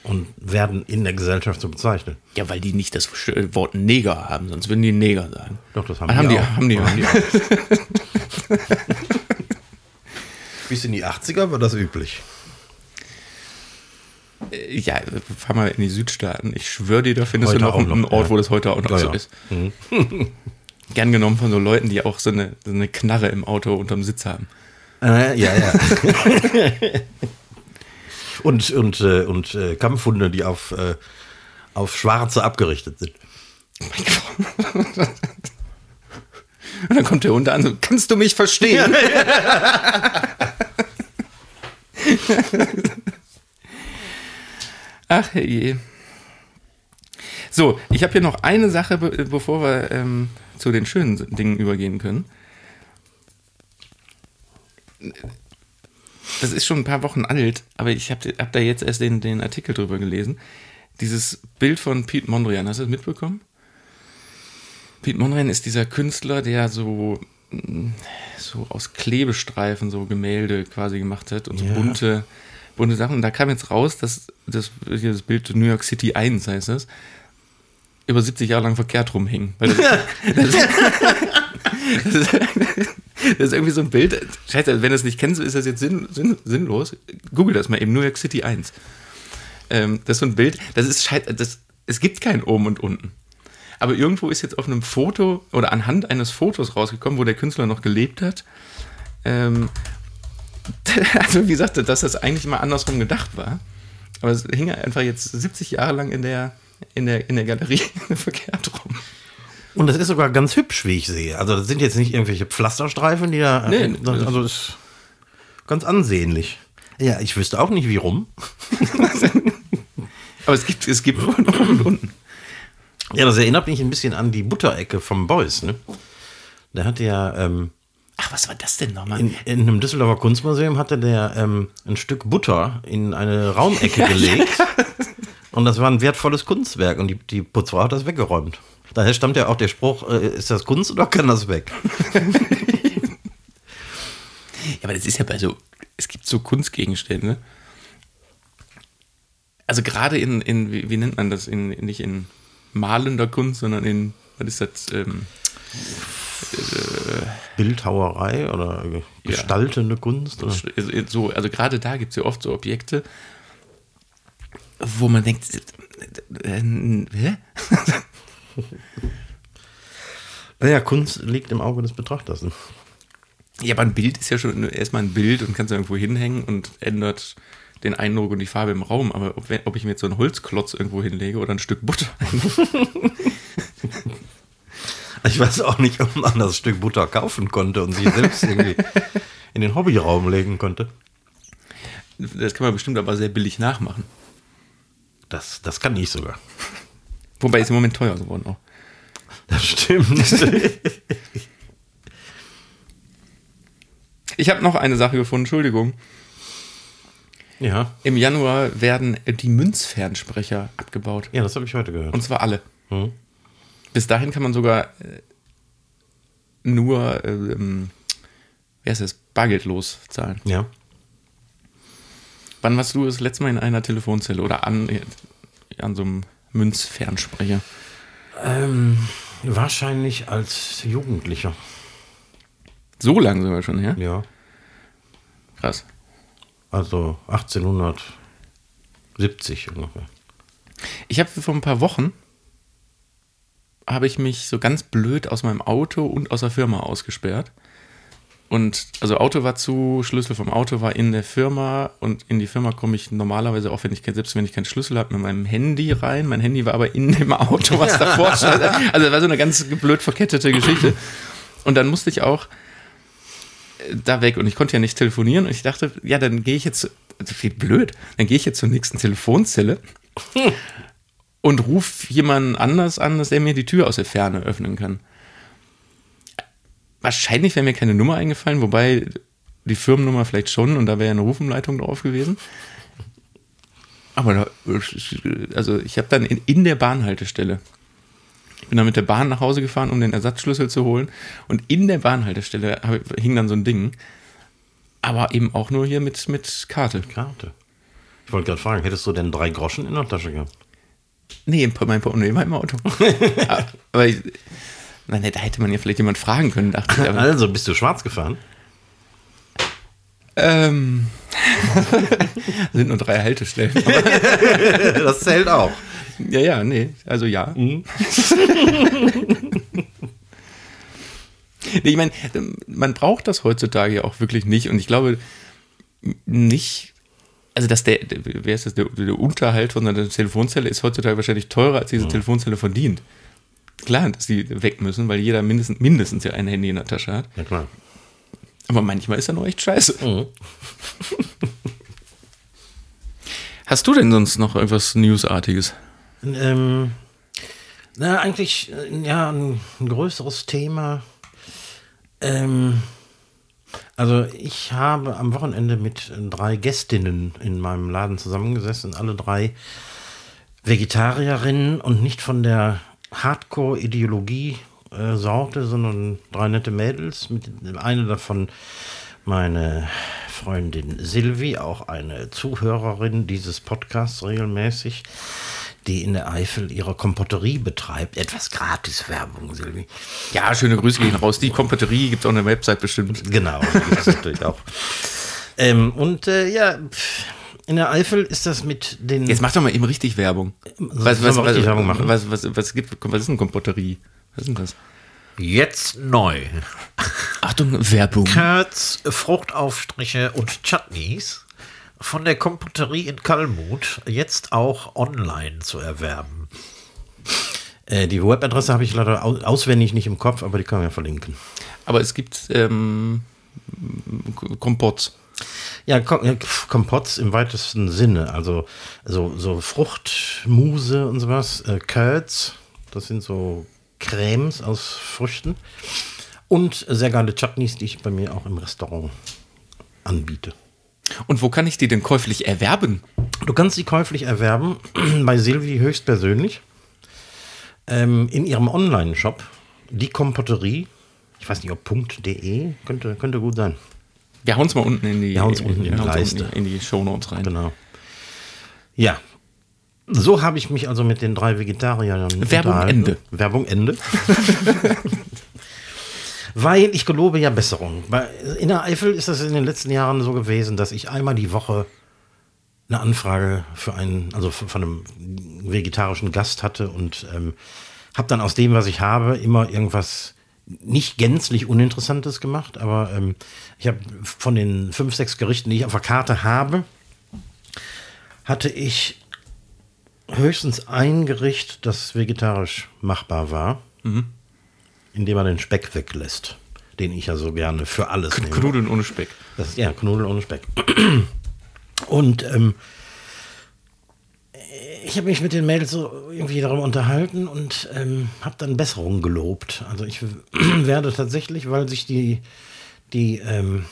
und werden in der Gesellschaft so bezeichnet. Ja, weil die nicht das Wort Neger haben, sonst würden die Neger sagen. Doch, das haben, haben die, die, auch. haben die, haben die auch. Bis in die 80er war das üblich. Ja, fahr mal in die Südstaaten. Ich schwöre dir, da findest Heute du noch einen noch, Ort, ja. wo das heute auch noch Ja, so ja. ist. Gern genommen von so Leuten, die auch so eine, so eine Knarre im Auto unterm Sitz haben. Äh, ja, ja. und und, äh, und äh, Kampfhunde, die auf, äh, auf Schwarze abgerichtet sind. Und dann kommt der Hund an so, kannst du mich verstehen? Ach je. So, ich habe hier noch eine Sache, be bevor wir ähm, zu den schönen Dingen übergehen können. Das ist schon ein paar Wochen alt, aber ich habe hab da jetzt erst den, den Artikel drüber gelesen. Dieses Bild von Pete Mondrian, hast du das mitbekommen? Pete Mondrian ist dieser Künstler, der so, mm, so aus Klebestreifen so Gemälde quasi gemacht hat und so Ja. bunte, bunte Sachen. Und da kam jetzt raus, dass das, das Bild New York City 1 heißt das, über 70 Jahre lang verkehrt rumhing. Das, das, das, ist, das ist irgendwie so ein Bild. Scheiße, wenn du es nicht kennst, ist das jetzt sinn, sinn, sinnlos. Google das mal eben, New York City 1. Ähm, das ist so ein Bild, das ist scheiße, das, es gibt kein oben und unten. Aber irgendwo ist jetzt auf einem Foto oder anhand eines Fotos rausgekommen, wo der Künstler noch gelebt hat. Ähm, also wie gesagt, dass das eigentlich mal andersrum gedacht war. Aber es hing einfach jetzt 70 Jahre lang in der, in der, in der Galerie verkehrt rum. Und das ist sogar ganz hübsch, wie ich sehe. Also das sind jetzt nicht irgendwelche Pflasterstreifen, die da. Nee, äh, also das ist ganz ansehnlich. Ja, ich wüsste auch nicht, wie rum. Aber es gibt, es gibt oben und unten. Ja, das erinnert mich ein bisschen an die Butterecke vom Beuys, ne? Der hatte ja ähm, Ach, was war das denn nochmal? in, in einem Düsseldorfer Kunstmuseum hatte der ähm, ein Stück Butter in eine Raumecke gelegt. Und das war ein wertvolles Kunstwerk und die, die Putzfrau hat das weggeräumt. Daher stammt ja auch der Spruch, äh, ist das Kunst oder kann das weg? Ja, aber das ist ja bei so, es gibt so Kunstgegenstände. Also gerade in, in wie, wie nennt man das, in, in, nicht in malender Kunst, sondern in, was ist das, ähm, Bildhauerei oder ge- Ja. gestaltende Kunst? Oder? also, so, also gerade da gibt es ja oft so Objekte, wo man denkt, äh, äh, hä? Naja, Kunst liegt im Auge des Betrachters. ne? Ja, aber ein Bild ist ja schon erstmal ein Bild und kannst irgendwo hinhängen und ändert den Eindruck und die Farbe im Raum. Aber ob, ob ich mir jetzt so einen Holzklotz irgendwo hinlege oder ein Stück Butter, Ich weiß auch nicht, ob man das Stück Butter kaufen konnte und sich selbst irgendwie in den Hobbyraum legen könnte. Das kann man bestimmt aber sehr billig nachmachen. Das, das kann ich sogar. Wobei ist im Moment teuer geworden auch. Das stimmt. Ich habe noch eine Sache gefunden, Entschuldigung. ja. Im Januar werden die Münzfernsprecher abgebaut. Ja, das habe ich heute gehört. Und zwar alle. Hm. Bis dahin kann man sogar äh, nur, ähm, wie heißt das, bargeldlos zahlen. Ja. Wann warst du das letzte Mal in einer Telefonzelle oder an, äh, an so einem Münzfernsprecher? Ähm, wahrscheinlich als Jugendlicher. So lange sogar schon her? Ja. Krass. Also 1870 ungefähr. Ich habe vor ein paar Wochen habe ich mich so ganz blöd aus meinem Auto und aus der Firma ausgesperrt. Und also Auto war zu, Schlüssel vom Auto war in der Firma und in die Firma komme ich normalerweise auch, wenn ich selbst wenn ich keinen Schlüssel habe, mit meinem Handy rein. Mein Handy war aber in dem Auto, was davor stand. Also das war so eine ganz blöd verkettete Geschichte. Und dann musste ich auch äh, da weg und ich konnte ja nicht telefonieren und ich dachte, ja, dann gehe ich jetzt, also wie blöd, dann gehe ich jetzt zur nächsten Telefonzelle und rufe jemanden anders an, dass er mir die Tür aus der Ferne öffnen kann. Wahrscheinlich wäre mir keine Nummer eingefallen, wobei die Firmennummer vielleicht schon und da wäre ja eine Rufumleitung drauf gewesen. Aber da, also ich habe dann in, in der Bahnhaltestelle, ich bin dann mit der Bahn nach Hause gefahren, um den Ersatzschlüssel zu holen und in der Bahnhaltestelle hing dann so ein Ding, aber eben auch nur hier mit, mit Karte. Karte. Ich wollte gerade fragen, hättest du denn drei Groschen in der Tasche gehabt? Nee, im- mein Portemonnaie war im Auto. aber ich, nein, da hätte man ja vielleicht jemand fragen können, dachte ich. Aber, Also, bist du schwarz gefahren? ähm, sind nur drei Haltestellen. das zählt auch. ja, ja, nee, also ja. Mhm. Nee, ich meine, man braucht das heutzutage ja auch wirklich nicht und ich glaube nicht, also dass der, wer ist das, der, der Unterhalt von einer Telefonzelle ist heutzutage wahrscheinlich teurer, als diese Telefonzelle verdient. Klar, dass die weg müssen, weil jeder mindestens, mindestens ja ein Handy in der Tasche hat. Ja, klar. Aber manchmal ist er nur echt scheiße. Mhm. Hast du denn sonst noch irgendwas Newsartiges? Ähm, na, eigentlich, äh, ja, ein, ein größeres Thema. Ähm, also, ich habe am Wochenende mit drei Gästinnen in meinem Laden zusammengesessen, alle drei Vegetarierinnen und nicht von der Hardcore-Ideologie-Sorte, sondern drei nette Mädels. Mit eine davon meine Freundin Silvi, auch eine Zuhörerin dieses Podcasts regelmäßig, die in der Eifel ihre Kompotterie betreibt. Etwas Gratis-Werbung, Silvi. Ja, schöne Grüße gehen raus. Die Kompeterie gibt es auch eine Website bestimmt. Genau, das natürlich auch. Ähm, und äh, ja, in der Eifel ist das mit den. Jetzt mach doch mal eben richtig Werbung. Was, Sollen wir richtig Werbung machen? Was, was, was, gibt, was ist eine Kompotterie? Was ist denn das? Jetzt neu. Achtung, Werbung. Curds, Fruchtaufstriche und Chutneys von der Kompoterie in Kalmut jetzt auch online zu erwerben. Äh, die Webadresse habe ich leider au auswendig nicht im Kopf, aber die kann man ja verlinken. Aber es gibt ähm, Kompotts. Ja, Kompotts im weitesten Sinne. Also so, so Fruchtmuse und sowas. Äh, Curds, das sind so Cremes aus Früchten. Und sehr geile Chutneys, die ich bei mir auch im Restaurant anbiete. Und wo kann ich die denn käuflich erwerben? Du kannst sie käuflich erwerben bei Silvi höchstpersönlich ähm, in ihrem Online-Shop. Die Kompotterie, ich weiß nicht, ob .de, könnte, könnte gut sein. Wir hauen es mal unten in die, hauen's unten in die wir hauen's Leiste. unten in die Shownotes rein. Genau. Ja. So habe ich mich also mit den drei Vegetariern Werbung. Ende. Werbung Ende. Weil ich gelobe ja Besserung. In der Eifel ist das in den letzten Jahren so gewesen, dass ich einmal die Woche eine Anfrage für einen, also von einem vegetarischen Gast hatte und ähm, habe dann aus dem, was ich habe, immer irgendwas nicht gänzlich Uninteressantes gemacht, aber ähm, ich habe von den fünf, sechs Gerichten, die ich auf der Karte habe, hatte ich höchstens ein Gericht, das vegetarisch machbar war, indem man den Speck weglässt. den ich ja so gerne für alles nehme. Knudeln ohne Speck. Das ist ja Knudel ohne Speck. Und ähm, ich habe mich mit den Mädels so irgendwie darum unterhalten und ähm, habe dann Besserungen gelobt. Also ich werde tatsächlich, weil sich die, die ähm,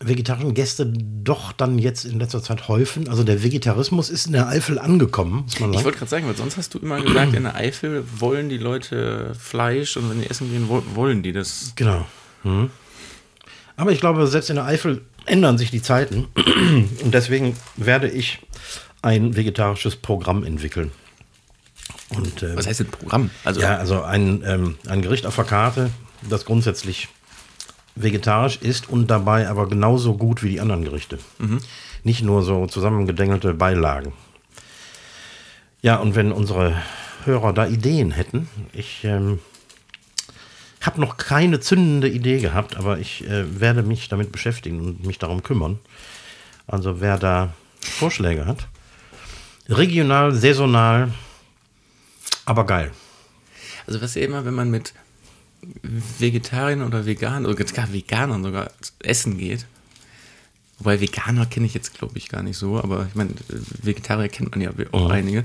vegetarischen Gäste doch dann jetzt in letzter Zeit häufen. Also der Vegetarismus ist in der Eifel angekommen, Ich wollte gerade sagen, weil sonst hast du immer gesagt, in der Eifel wollen die Leute Fleisch und wenn die essen gehen, wo- wollen die das. Genau. Mhm. Aber ich glaube, selbst in der Eifel ändern sich die Zeiten. Und deswegen werde ich ein vegetarisches Programm entwickeln. Und, ähm, Was heißt denn Programm? Also Ja, also ein, ähm, ein Gericht auf der Karte, das grundsätzlich vegetarisch ist und dabei aber genauso gut wie die anderen Gerichte. Nicht nur so zusammengedengelte Beilagen. Ja, und wenn unsere Hörer da Ideen hätten, ich ähm, habe noch keine zündende Idee gehabt, aber ich äh, werde mich damit beschäftigen und mich darum kümmern. Also wer da Vorschläge hat, regional, saisonal, aber geil. Also was ja immer, wenn man mit Vegetariern oder Veganern oder gar Veganern sogar essen geht, wobei Veganer kenne ich jetzt glaube ich gar nicht so, aber ich meine, Vegetarier kennt man ja auch Mhm. einige,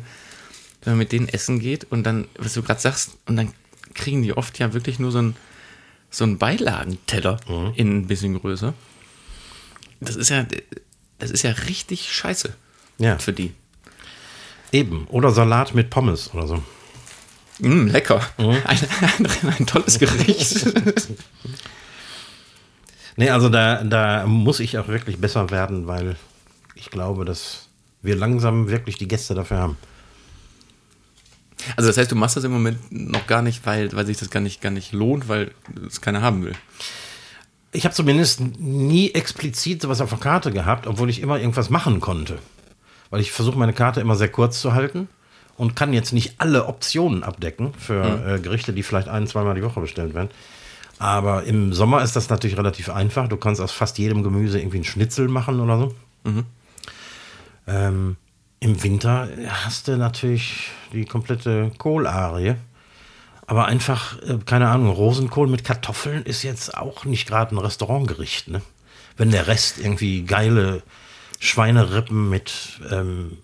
wenn man mit denen essen geht und dann, was du gerade sagst, und dann kriegen die oft ja wirklich nur so einen so einen Beilagenteller Mhm. in ein bisschen größer. Das ist ja, das ist ja richtig scheiße Ja. für die. Eben. Oder Salat mit Pommes oder so. Mm, lecker. Mhm. Ein, ein, ein tolles Gericht. Nee, also da, da muss ich auch wirklich besser werden, weil ich glaube, dass wir langsam wirklich die Gäste dafür haben. Also das heißt, du machst das im Moment noch gar nicht, weil, weil sich das gar nicht, gar nicht lohnt, weil es keiner haben will. Ich habe zumindest nie explizit sowas auf der Karte gehabt, obwohl ich immer irgendwas machen konnte. Weil ich versuche, meine Karte immer sehr kurz zu halten und kann jetzt nicht alle Optionen abdecken für äh, Gerichte, die vielleicht ein, zweimal die Woche bestellt werden. Aber im Sommer ist das natürlich relativ einfach. Du kannst aus fast jedem Gemüse irgendwie einen Schnitzel machen oder so. Ähm, Im Winter hast du natürlich die komplette Kohlarie. Aber einfach, äh, keine Ahnung, Rosenkohl mit Kartoffeln ist jetzt auch nicht gerade ein Restaurantgericht. Ne? Wenn der Rest irgendwie geile Schweinerippen mit ähm,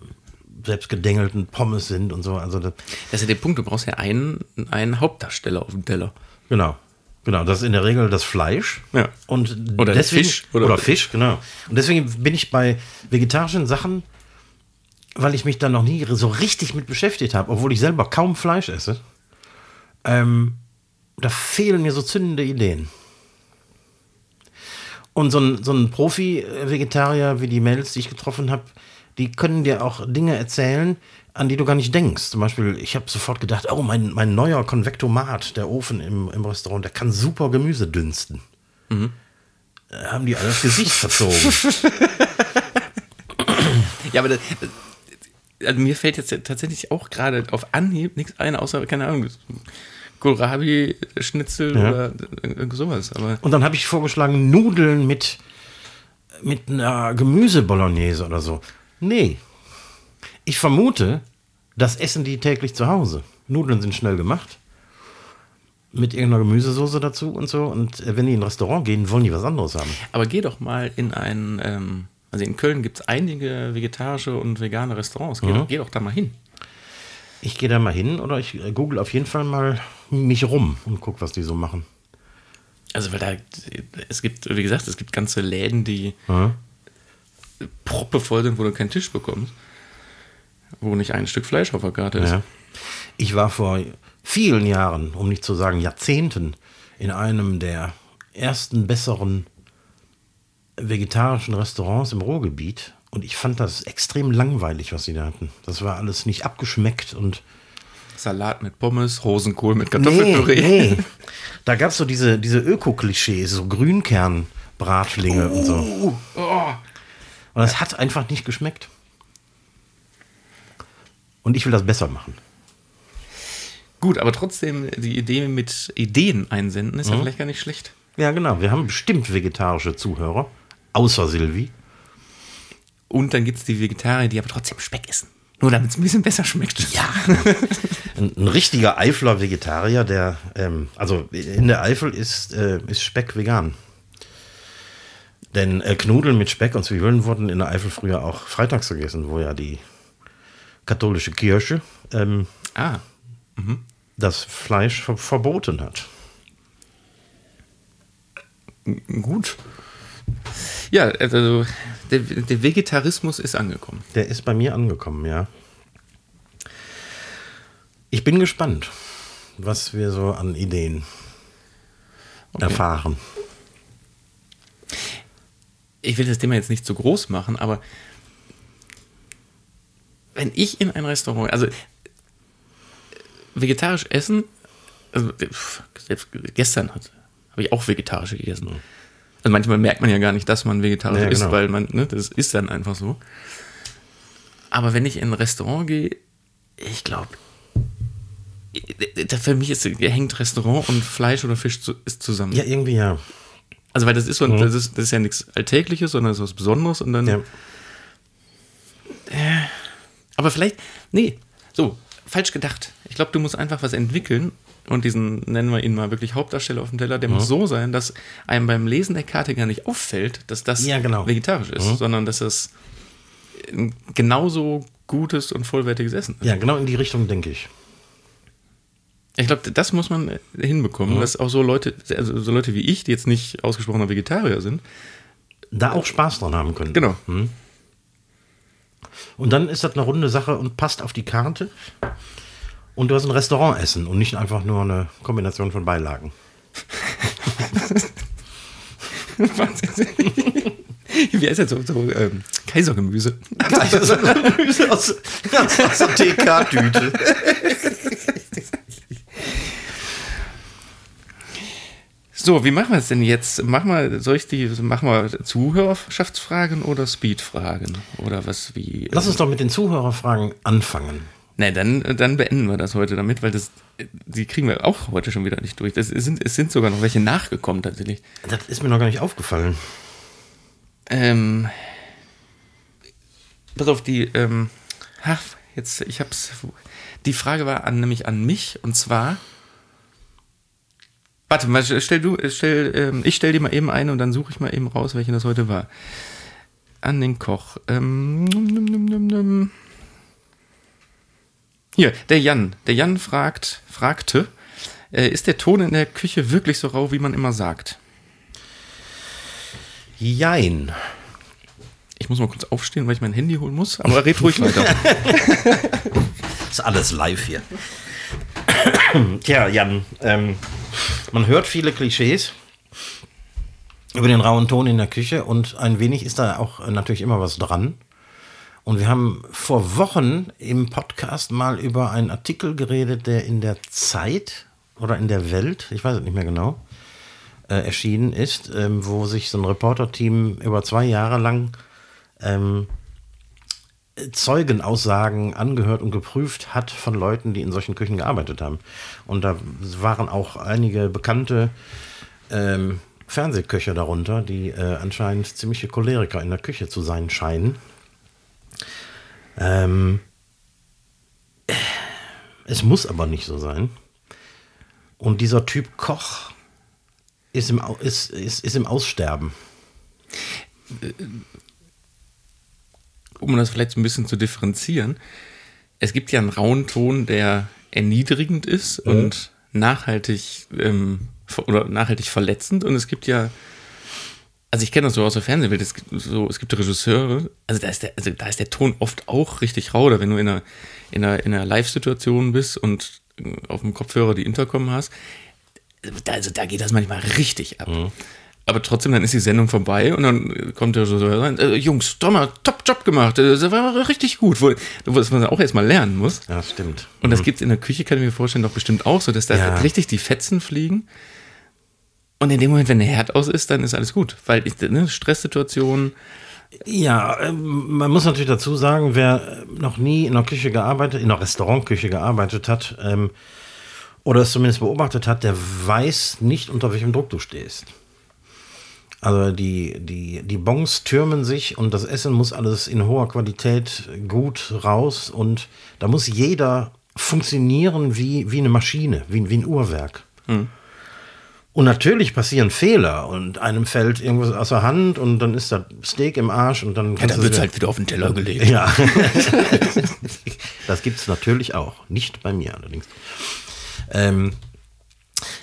selbstgedengelten Pommes sind und so. Also das, Das ist ja der Punkt, du brauchst ja einen, einen Hauptdarsteller auf dem Teller. Genau. Genau, das ist in der Regel das Fleisch. Ja. Und Oder deswegen, Fisch, Oder, oder- Fisch, genau. Und deswegen bin ich bei vegetarischen Sachen, weil ich mich da noch nie so richtig mit beschäftigt habe, obwohl ich selber kaum Fleisch esse, ähm, da fehlen mir so zündende Ideen. Und so ein, so ein Profi-Vegetarier wie die Mädels, die ich getroffen habe, die können dir auch Dinge erzählen, an die du gar nicht denkst. Zum Beispiel, ich habe sofort gedacht, oh, mein, mein neuer Konvektomat, der Ofen im, im Restaurant, der kann super Gemüse dünsten. Da haben die alle das Gesicht verzogen. Ja, aber das, also mir fällt jetzt tatsächlich auch gerade auf Anhieb nichts ein, außer, keine Ahnung, Kohlrabi-Schnitzel Ja. oder irgend sowas. Aber Und dann habe ich vorgeschlagen, Nudeln mit, mit einer Gemüsebolognese oder so. Nee. Ich vermute, das essen die täglich zu Hause. Nudeln sind schnell gemacht. Mit irgendeiner Gemüsesoße dazu und so. Und äh, wenn die in ein Restaurant gehen, wollen die was anderes haben. Aber geh doch mal in ein, ähm, also in Köln gibt es einige vegetarische und vegane Restaurants. Geh, doch, geh doch da mal hin. Ich gehe da mal hin oder ich äh, google auf jeden Fall mal mich rum und guck, was die so machen. Also, weil da, es gibt, wie gesagt, es gibt ganze Läden, die Ja. Proppevoll sind, wo du keinen Tisch bekommst. Wo nicht ein Stück Fleisch auf der Karte ist. Ja. Ich war vor vielen Jahren, um nicht zu sagen Jahrzehnten, in einem der ersten besseren vegetarischen Restaurants im Ruhrgebiet und ich fand das extrem langweilig, was sie da hatten. Das war alles nicht abgeschmeckt und Salat mit Pommes, Rosenkohl mit Kartoffelpüree. nee. Da gab es so diese, diese Öko-Klischees, so Grünkernbratlinge und so. Und das hat einfach nicht geschmeckt. Und ich will das besser machen. Gut, aber trotzdem, die Idee mit Ideen einsenden Mhm. ist ja vielleicht gar nicht schlecht. Ja, genau. Wir haben bestimmt vegetarische Zuhörer, außer Silvi. Und dann gibt es die Vegetarier, die aber trotzdem Speck essen. Nur damit es ein bisschen besser schmeckt. Ja. ein, ein richtiger Eifler Vegetarier, der, ähm, also in der Eifel ist, äh, ist Speck vegan. Denn äh, Knudeln mit Speck und Zwiebeln wurden in der Eifel früher auch freitags gegessen, wo ja die katholische Kirche ähm, Ah, das Fleisch ver verboten hat. gut. Ja, also der, der Vegetarismus ist angekommen. Der ist bei mir angekommen, ja. Ich bin gespannt, was wir so an Ideen erfahren. Ich will das Thema jetzt nicht zu groß machen, aber wenn ich in ein Restaurant, also vegetarisch essen, also selbst gestern habe ich auch vegetarisch gegessen. Also manchmal merkt man ja gar nicht, dass man vegetarisch Ja, genau. weil man, ne, das ist dann einfach so. Aber wenn ich in ein Restaurant gehe, ich glaube, für mich ist, hängt Restaurant und Fleisch oder Fisch zu, ist zusammen. Ja, irgendwie ja. Also, weil das ist so, ein, das, ist, das ist ja nichts Alltägliches, sondern das ist was Besonderes und dann. ja. Aber vielleicht, nee, so, falsch gedacht. Ich glaube, du musst einfach was entwickeln und diesen, nennen wir ihn mal wirklich Hauptdarsteller auf dem Teller, der muss so sein, dass einem beim Lesen der Karte gar nicht auffällt, dass das Ja, genau. vegetarisch ist, sondern dass es ein genauso gutes und vollwertiges Essen ist. Ja, genau in die Richtung denke ich. Ich glaube, das muss man hinbekommen, dass auch so Leute, also so Leute wie ich, die jetzt nicht ausgesprochener Vegetarier sind, Da auch Spaß dran haben können. genau, Und dann ist das eine runde Sache und passt auf die Karte. Und du hast ein Restaurantessen und nicht einfach nur eine Kombination von Beilagen. Wie heißt das so? so ähm, Kaisergemüse. Also Gemüse aus, aus der TK-Tüte. So, wie machen wir es denn jetzt? Machen wir, soll ich die, machen wir Zuhörerschaftsfragen oder Speedfragen? Oder was wie? Lass uns doch mit den Zuhörerfragen anfangen. Ne, dann, dann beenden wir das heute damit, weil das, die kriegen wir auch heute schon wieder nicht durch. Das sind, es sind sogar noch welche nachgekommen tatsächlich. Das ist mir noch gar nicht aufgefallen. Ähm, pass auf, die, ähm, ach, jetzt, ich hab's, die Frage war an, nämlich an mich und zwar, warte mal, stell du, stell, ähm, ich stell dir mal eben eine und dann suche ich mal eben raus, welche das heute war. An den Koch. Ähm, num, num, num. Hier, der Jan. Der Jan fragt, fragte, äh, ist der Ton in der Küche wirklich so rau, wie man immer sagt? Jein. Ich muss mal kurz aufstehen, weil ich mein Handy holen muss, aber red ruhig weiter. Ist alles live hier. Tja, Jan, ähm, man hört viele Klischees über den rauen Ton in der Küche und ein wenig ist da auch natürlich immer was dran. Und wir haben vor Wochen im Podcast mal über einen Artikel geredet, der in der Zeit oder in der Welt, ich weiß es nicht mehr genau, äh, erschienen ist, ähm, wo sich so ein Reporter-Team über zwei Jahre lang ähm, Zeugenaussagen angehört und geprüft hat von Leuten, die in solchen Küchen gearbeitet haben. Und da waren auch einige bekannte ähm, Fernsehköche darunter, die äh, anscheinend ziemliche Choleriker in der Küche zu sein scheinen. Ähm, es muss aber nicht so sein. Und dieser Typ Koch ist im, ist, ist, ist im Aussterben. Um das vielleicht so ein bisschen zu differenzieren, es gibt ja einen rauen Ton, der erniedrigend ist und nachhaltig ähm, oder nachhaltig verletzend. Und es gibt ja, also ich kenne das so aus der Fernsehwelt, es gibt, so, es gibt Regisseure, also da ist der, also da ist der Ton oft auch richtig rau, oder wenn du in einer, in einer, in einer Live-Situation bist und äh, auf dem Kopfhörer die Intercom hast, also da geht das manchmal richtig ab. Aber trotzdem, dann ist die Sendung vorbei und dann kommt der so rein, äh, Jungs, Tommer, top Job gemacht, äh, das war richtig gut, wo, was man auch erstmal lernen muss. Ja, das stimmt. Und das gibt es in der Küche, kann ich mir vorstellen, doch bestimmt auch so, dass da Ja. richtig die Fetzen fliegen. Und in dem Moment, wenn der Herd aus ist, dann ist alles gut. Weil ne, Stresssituation, Ja, ähm, man muss natürlich dazu sagen, wer noch nie in einer Küche gearbeitet, in einer Restaurantküche gearbeitet hat ähm, oder es zumindest beobachtet hat, der weiß nicht, unter welchem Druck du stehst. Also die, die, die Bons türmen sich und das Essen muss alles in hoher Qualität gut raus und da muss jeder funktionieren wie, wie eine Maschine, wie, wie ein Uhrwerk. Und natürlich passieren Fehler und einem fällt irgendwas aus der Hand und dann ist das Steak im Arsch und dann Ja, dann wird es halt wieder auf den Teller gelegt. ja. das gibt es natürlich auch. Nicht bei mir allerdings. Ähm,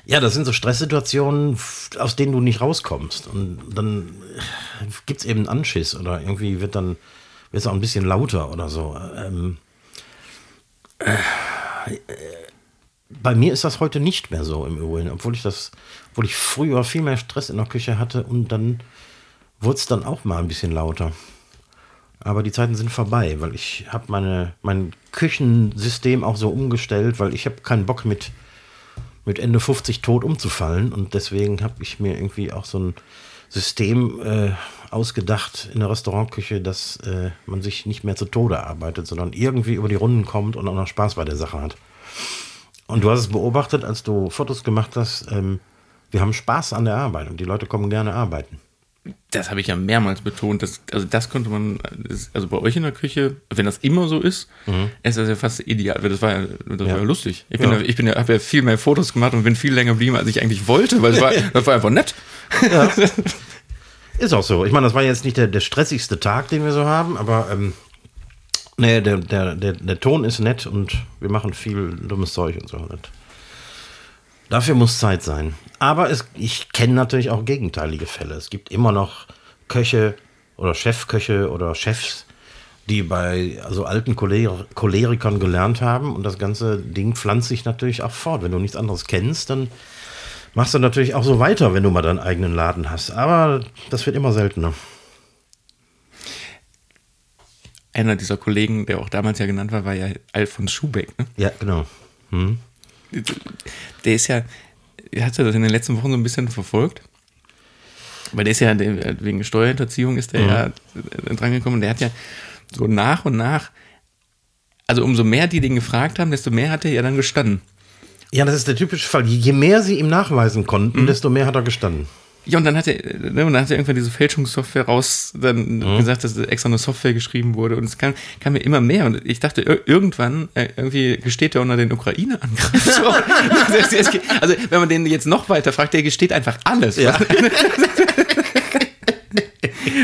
ja, das sind so Stresssituationen, aus denen du nicht rauskommst. Und dann gibt es eben einen Anschiss oder irgendwie wird dann wird es auch ein bisschen lauter oder so. Ähm, äh, bei mir ist das heute nicht mehr so im Übrigen, obwohl ich das, obwohl ich früher viel mehr Stress in der Küche hatte und dann wurde es dann auch mal ein bisschen lauter. Aber die Zeiten sind vorbei, weil ich habe meine mein Küchensystem auch so umgestellt, weil ich habe keinen Bock mit mit Ende 50 tot umzufallen und deswegen habe ich mir irgendwie auch so ein System äh, ausgedacht in der Restaurantküche, dass äh, man sich nicht mehr zu Tode arbeitet, sondern irgendwie über die Runden kommt und auch noch Spaß bei der Sache hat. Und du hast es beobachtet, als du Fotos gemacht hast. Ähm, wir haben Spaß an der Arbeit und die Leute kommen gerne arbeiten. Das habe ich ja mehrmals betont. Das, also das konnte man, also bei euch in der Küche, wenn das immer so ist, ist das ja fast ideal. weil Das war ja, das war Ja. ja lustig. Ich bin Ja. ja, ich bin ja, habe ja viel mehr Fotos gemacht und bin viel länger geblieben, als ich eigentlich wollte, weil es war, das war einfach nett. Ist auch so. Ich meine, das war jetzt nicht der, der stressigste Tag, den wir so haben, aber ähm, nee, der, der, der, der Ton ist nett und wir machen viel dummes Zeug und so. Das, dafür muss Zeit sein. Aber es, ich kenne natürlich auch gegenteilige Fälle. Es gibt immer noch Köche oder Chefköche oder Chefs, die bei also alten Choler Cholerikern gelernt haben und das ganze Ding pflanzt sich natürlich auch fort. Wenn du nichts anderes kennst, dann machst du natürlich auch so weiter, wenn du mal deinen eigenen Laden hast. Aber das wird immer seltener. Einer dieser Kollegen, der auch damals ja genannt war, war ja Alfons Schubeck. Ne? Ja, genau. Hm. Der ist ja, hat er das in den letzten Wochen so ein bisschen verfolgt? Weil der ist ja, der, wegen Steuerhinterziehung ist der ja äh, drangekommen. Der hat ja so nach und nach, also umso mehr die den gefragt haben, desto mehr hat er ja dann gestanden. Ja, das ist der typische Fall. Je je mehr sie ihm nachweisen konnten, desto mehr hat er gestanden. Ja, und dann hat er, ne, und dann hat er irgendwann diese Fälschungssoftware raus, dann gesagt, dass extra eine Software geschrieben wurde. Und es kam, kam mir immer mehr. Und ich dachte, ir irgendwann äh, irgendwie gesteht er unter den Ukraine-Angriff. So. Also, wenn man den jetzt noch weiter fragt, der gesteht einfach alles. Ja.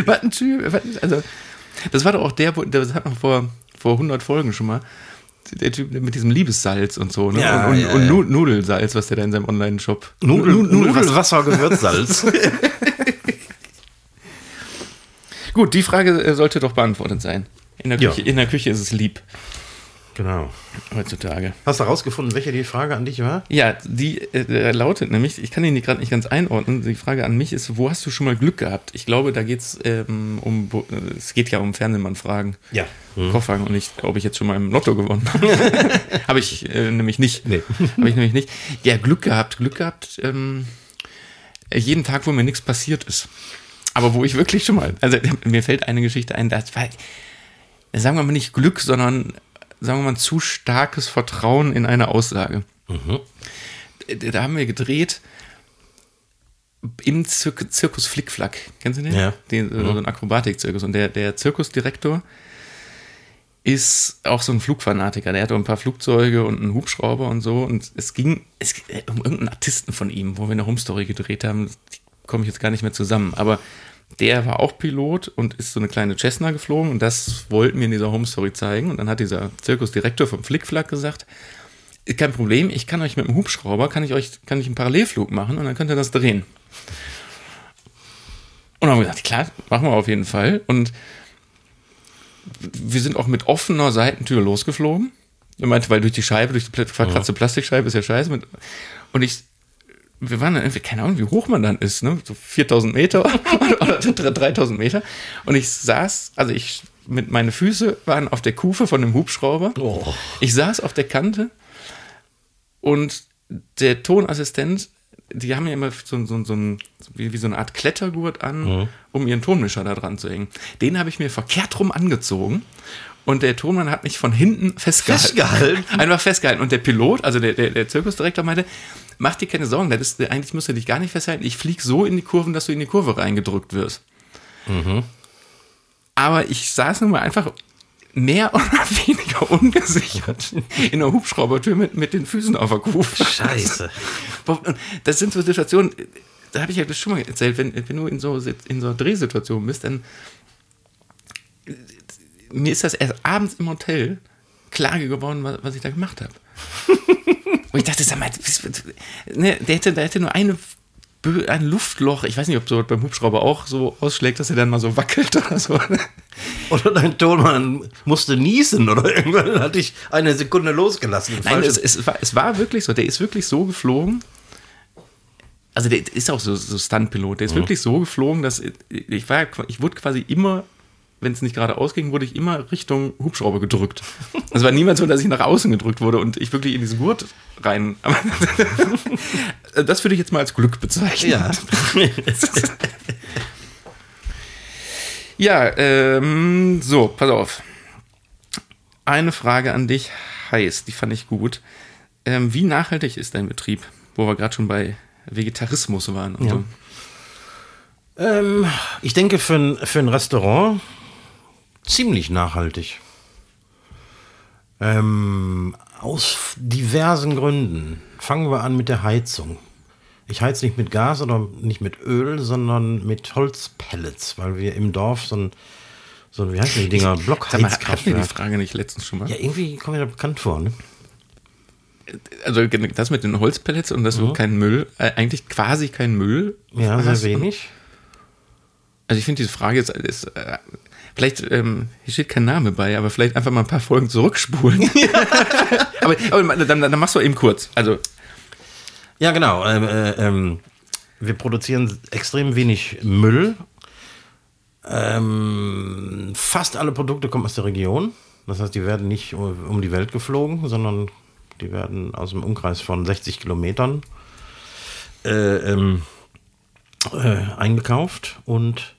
Was ein Typ. Also, das war doch auch der, das hat man vor, vor 100 Folgen schon mal. Der Typ mit diesem Liebessalz und so, ne? Ja, und und, ja, und ja. Nu- Nudelsalz, was der da in seinem Online-Shop. Nudel, Nu- Nu- Nudelwasser, Gewürzsalz. Gut, die Frage äh, sollte doch beantwortet sein. In der Ja. Küche, in der Küche ist es lieb genau. heutzutage. Hast du herausgefunden, welche die Frage an dich war? Ja, die äh, lautet nämlich, ich kann ihn gerade nicht ganz einordnen. Die Frage an mich ist, wo hast du schon mal Glück gehabt? Ich glaube, da geht es ähm, um, äh, es geht ja um Fernsehmann-Fragen. Ja. Kochfragen und nicht, ob ich jetzt schon mal im Lotto gewonnen habe. habe ich äh, nämlich nicht. Nee. habe ich nämlich nicht. Ja, Glück gehabt, Glück gehabt. Ähm, jeden Tag, wo mir nichts passiert ist. Aber wo ich wirklich schon mal, also mir fällt eine Geschichte ein, das war, sagen wir mal nicht Glück, sondern sagen wir mal zu starkes Vertrauen in eine Aussage. Da da haben wir gedreht im Zir Zirkus Flickflack. Kennst du den? Ja. den so ein Akrobatikzirkus. Und der, der Zirkusdirektor ist auch so ein Flugfanatiker. Der hatte ein paar Flugzeuge und einen Hubschrauber und so. Und es ging es, ging um irgendeinen Artisten von ihm, wo wir eine Home-Story gedreht haben. Die komme ich jetzt gar nicht mehr zusammen. Aber der war auch Pilot und ist so eine kleine Cessna geflogen. Und das wollten wir in dieser Home-Story zeigen. Und dann hat dieser Zirkusdirektor vom Flickflack gesagt, kein Problem, ich kann euch mit dem Hubschrauber, kann ich euch, kann ich einen Parallelflug machen und dann könnt ihr das drehen. Und dann haben wir gesagt, klar, machen wir auf jeden Fall. Und wir sind auch mit offener Seitentür losgeflogen. Er meinte, weil durch die Scheibe, durch die pla- verkratzte Plastikscheibe ist ja scheiße. Und ich, wir waren dann irgendwie, keine Ahnung, wie hoch man dann ist, ne? So 4000 Meter oder 3000 Meter. Und ich saß, also ich, mit meine Füße waren auf der Kufe von dem Hubschrauber. Oh. Ich saß auf der Kante und der Tonassistent, die haben ja immer so, so, so, ein, wie, wie so eine Art Klettergurt an, um ihren Tonmischer da dran zu hängen. Den habe ich mir verkehrt rum angezogen Und der Tonmann hat mich von hinten festgehalten. Festgehalten? Einfach festgehalten. Und der Pilot, also der, der, der Zirkusdirektor meinte, mach dir keine Sorgen, das ist, eigentlich musst du dich gar nicht festhalten. Ich fliege so in die Kurven, dass du in die Kurve reingedrückt wirst. Aber ich saß nun mal einfach mehr oder weniger ungesichert in der Hubschraubertür mit, mit den Füßen auf der Kufe. Scheiße. Das sind so Situationen, da habe ich ja das schon mal erzählt, wenn, wenn du in so, in so einer Drehsituation bist, dann mir ist das erst abends im Hotel klar geworden, was, was ich da gemacht habe. Und ich dachte, sag mal, ne, der, hätte, der hätte nur eine, ein Luftloch. Ich weiß nicht, ob so beim Hubschrauber auch so ausschlägt, dass er dann mal so wackelt oder so. Oder dein Tonmann musste niesen oder irgendwann hatte ich eine Sekunde losgelassen. Nein, es, es, war, es war wirklich so. Der ist wirklich so geflogen. Also der ist auch so, so Stuntpilot. Der ist wirklich so geflogen, dass ich war, ich wurde quasi immer, wenn es nicht gerade ausging, wurde ich immer Richtung Hubschrauber gedrückt. Es war niemals so, dass ich nach außen gedrückt wurde und ich wirklich in diesen Gurt rein. Das würde ich jetzt mal als Glück bezeichnen. ja. Ja, ähm, so, pass auf. Eine Frage an dich heißt, die fand ich gut. Ähm, wie nachhaltig ist dein Betrieb? Wo wir gerade schon bei Vegetarismus waren. Ja. so. ähm, ich denke für ein, für ein Restaurant ziemlich nachhaltig. Ähm, aus diversen Gründen. Fangen wir an mit der Heizung. Ich heiz nicht mit Gas oder nicht mit Öl, sondern mit Holzpellets, weil wir im Dorf so ein, so ein wie heißen die Dinger, wir die Blockheizkraftwerk. Frage nicht letztens schon mal? Ja, irgendwie kommt mir da bekannt vor, ne? Also das mit den Holzpellets und dass du kein Müll, äh, eigentlich quasi kein Müll Ja, sehr wenig. Also ich finde diese Frage jetzt ist, äh, vielleicht, ähm, hier steht kein Name bei, aber vielleicht einfach mal ein paar Folgen zurückspulen. aber aber dann, dann machst du eben kurz. Also Ja, genau. Ähm, äh, ähm, wir produzieren extrem wenig Müll. Ähm, fast alle Produkte kommen aus der Region. Das heißt, die werden nicht um die Welt geflogen, sondern die werden aus dem Umkreis von 60 Kilometern äh, ähm, äh, eingekauft. Und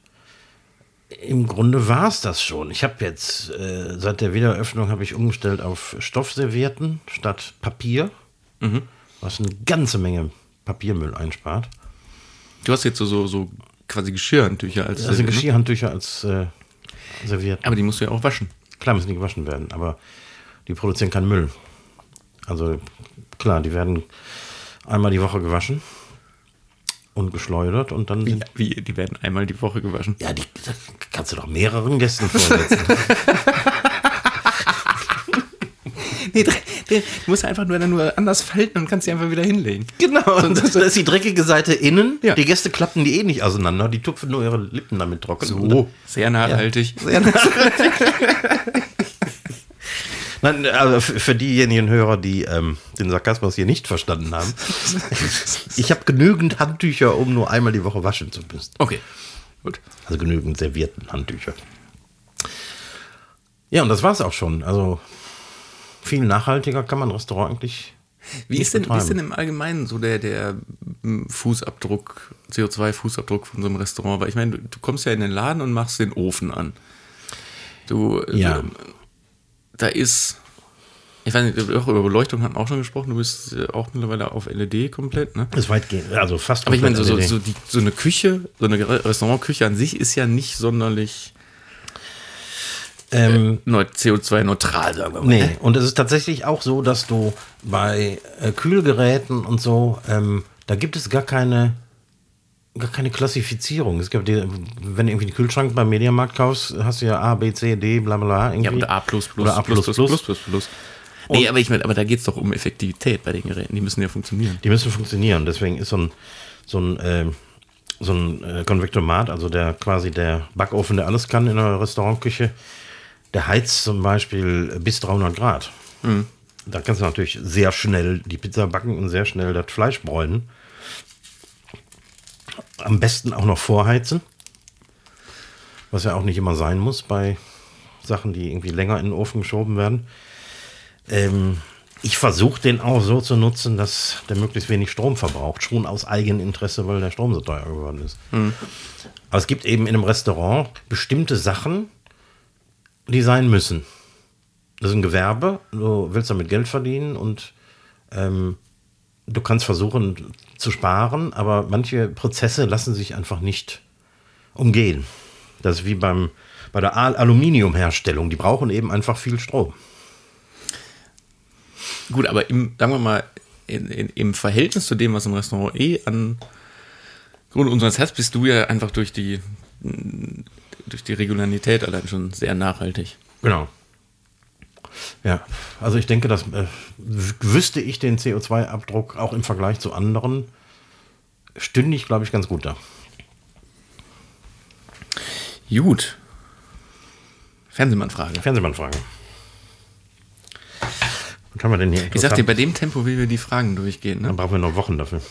im Grunde war es das schon. Ich habe jetzt äh, seit der Wiedereröffnung habe ich umgestellt auf Stoffservietten statt Papier, was eine ganze Menge Papiermüll einspart. du hast jetzt so, so, so quasi Geschirrhandtücher als Also äh, Geschirrhandtücher als äh, Servietten. Aber die musst du ja auch waschen. Klar müssen die gewaschen werden, aber die produzieren keinen Müll. Also klar, die werden einmal die Woche gewaschen und geschleudert und dann sind Wie, die werden einmal die Woche gewaschen. Ja, die kannst du doch mehreren Gästen vorsetzen. Nee, du musst einfach nur, dann nur anders falten und kannst sie einfach wieder hinlegen. genau. Und das, das ist die dreckige Seite innen. Ja. Die Gäste klappen die eh nicht auseinander. Die tupfen nur ihre Lippen damit trocken. Dann- Sehr nachhaltig. Sehr nachhaltig. Nein, also für diejenigen Hörer, die ähm, den Sarkasmus hier nicht verstanden haben. ich habe genügend Handtücher, um nur einmal die Woche waschen zu müssen. Okay, gut. Also genügend servierten Handtücher. Ja, und das war's auch schon. Also viel nachhaltiger kann man Restaurant eigentlich. Wie ist, denn, wie ist denn im Allgemeinen so der, der Fußabdruck, CO2-Fußabdruck von so einem Restaurant? Weil ich meine, du, du kommst ja in den Laden und machst den Ofen an. Du, Ja. du da ist, ich weiß nicht, auch über Beleuchtung hatten wir auch schon gesprochen, du bist äh, auch mittlerweile auf LED komplett, ne? Ist weitgehend, also fast Aber ich meine, so, so, komplett so, die, so eine Küche, so eine Re- Restaurantküche an sich ist ja nicht sonderlich ähm, neu- CO2-neutral, sagen wir mal. Nee, und es ist tatsächlich auch so, dass du bei äh, Kühlgeräten und so, ähm, da gibt es gar keine, gar keine Klassifizierung. Es gibt die, wenn du irgendwie einen Kühlschrank beim Mediamarkt kaufst, hast du ja A, B, C, D, bla bla. Irgendwie. Ja, und A plus plus Oder A plus plus. plus plus plus. Nee, aber ich meine, aber da geht es doch um Effektivität bei den Geräten. Die müssen ja funktionieren. Die müssen funktionieren. Deswegen ist so ein, so ein, ähm, so ein äh, Konvektomat, also der quasi der Backofen, der alles kann in einer Restaurantküche, der heizt zum Beispiel bis 300 Grad. Da kannst du natürlich sehr schnell die Pizza backen und sehr schnell das Fleisch bräunen. Am besten auch noch vorheizen. Was ja auch nicht immer sein muss bei Sachen, die irgendwie länger in den Ofen geschoben werden. Ähm, ich versuche den auch so zu nutzen, dass der möglichst wenig Strom verbraucht. Schon aus eigenem Interesse, weil der Strom so teuer geworden ist. Aber es gibt eben in einem Restaurant bestimmte Sachen, die sein müssen. Das ist ein Gewerbe, du willst damit Geld verdienen und ähm, du kannst versuchen zu sparen, aber manche Prozesse lassen sich einfach nicht umgehen. Das ist wie beim, bei der Al Aluminiumherstellung. Die brauchen eben einfach viel Strom. Gut, aber im, sagen wir mal, in, in, im Verhältnis zu dem, was im Restaurant eh an Grund unseres Herzens bist du ja einfach durch die, durch die Regularität allein schon sehr nachhaltig. Genau. Ja, also ich denke, dass äh, wüsste ich den CO2-Abdruck auch im Vergleich zu anderen, stünde ich, glaube ich, ganz gut da. Gut. Fernsehmannfrage. Fernsehmannfrage. Was haben wir denn hier? Ich sag dir, bei dem Tempo, wie wir die Fragen durchgehen, ne? Dann brauchen wir noch Wochen dafür.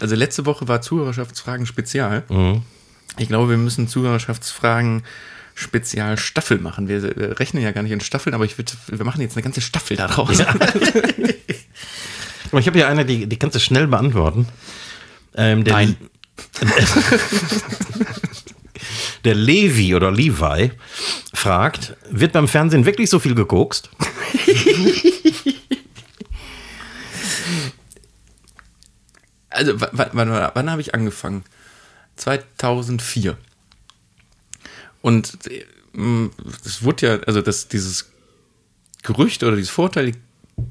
Also letzte Woche war Zuhörerschaftsfragen Spezial. Mhm. Ich glaube, wir müssen Zuhörerschaftsfragen Spezial Staffel machen. Wir äh, rechnen ja gar nicht in Staffeln, aber ich würd, wir machen jetzt eine ganze Staffel daraus. Aber ich habe hier eine, die, die kannst du schnell beantworten. Ähm, der, Nein. der Levi oder Levi fragt, wird beim Fernsehen wirklich so viel gekokst? Also, wann, wann, wann habe ich angefangen? 2004. Und es wurde ja, also das, dieses Gerücht oder dieses Vorteil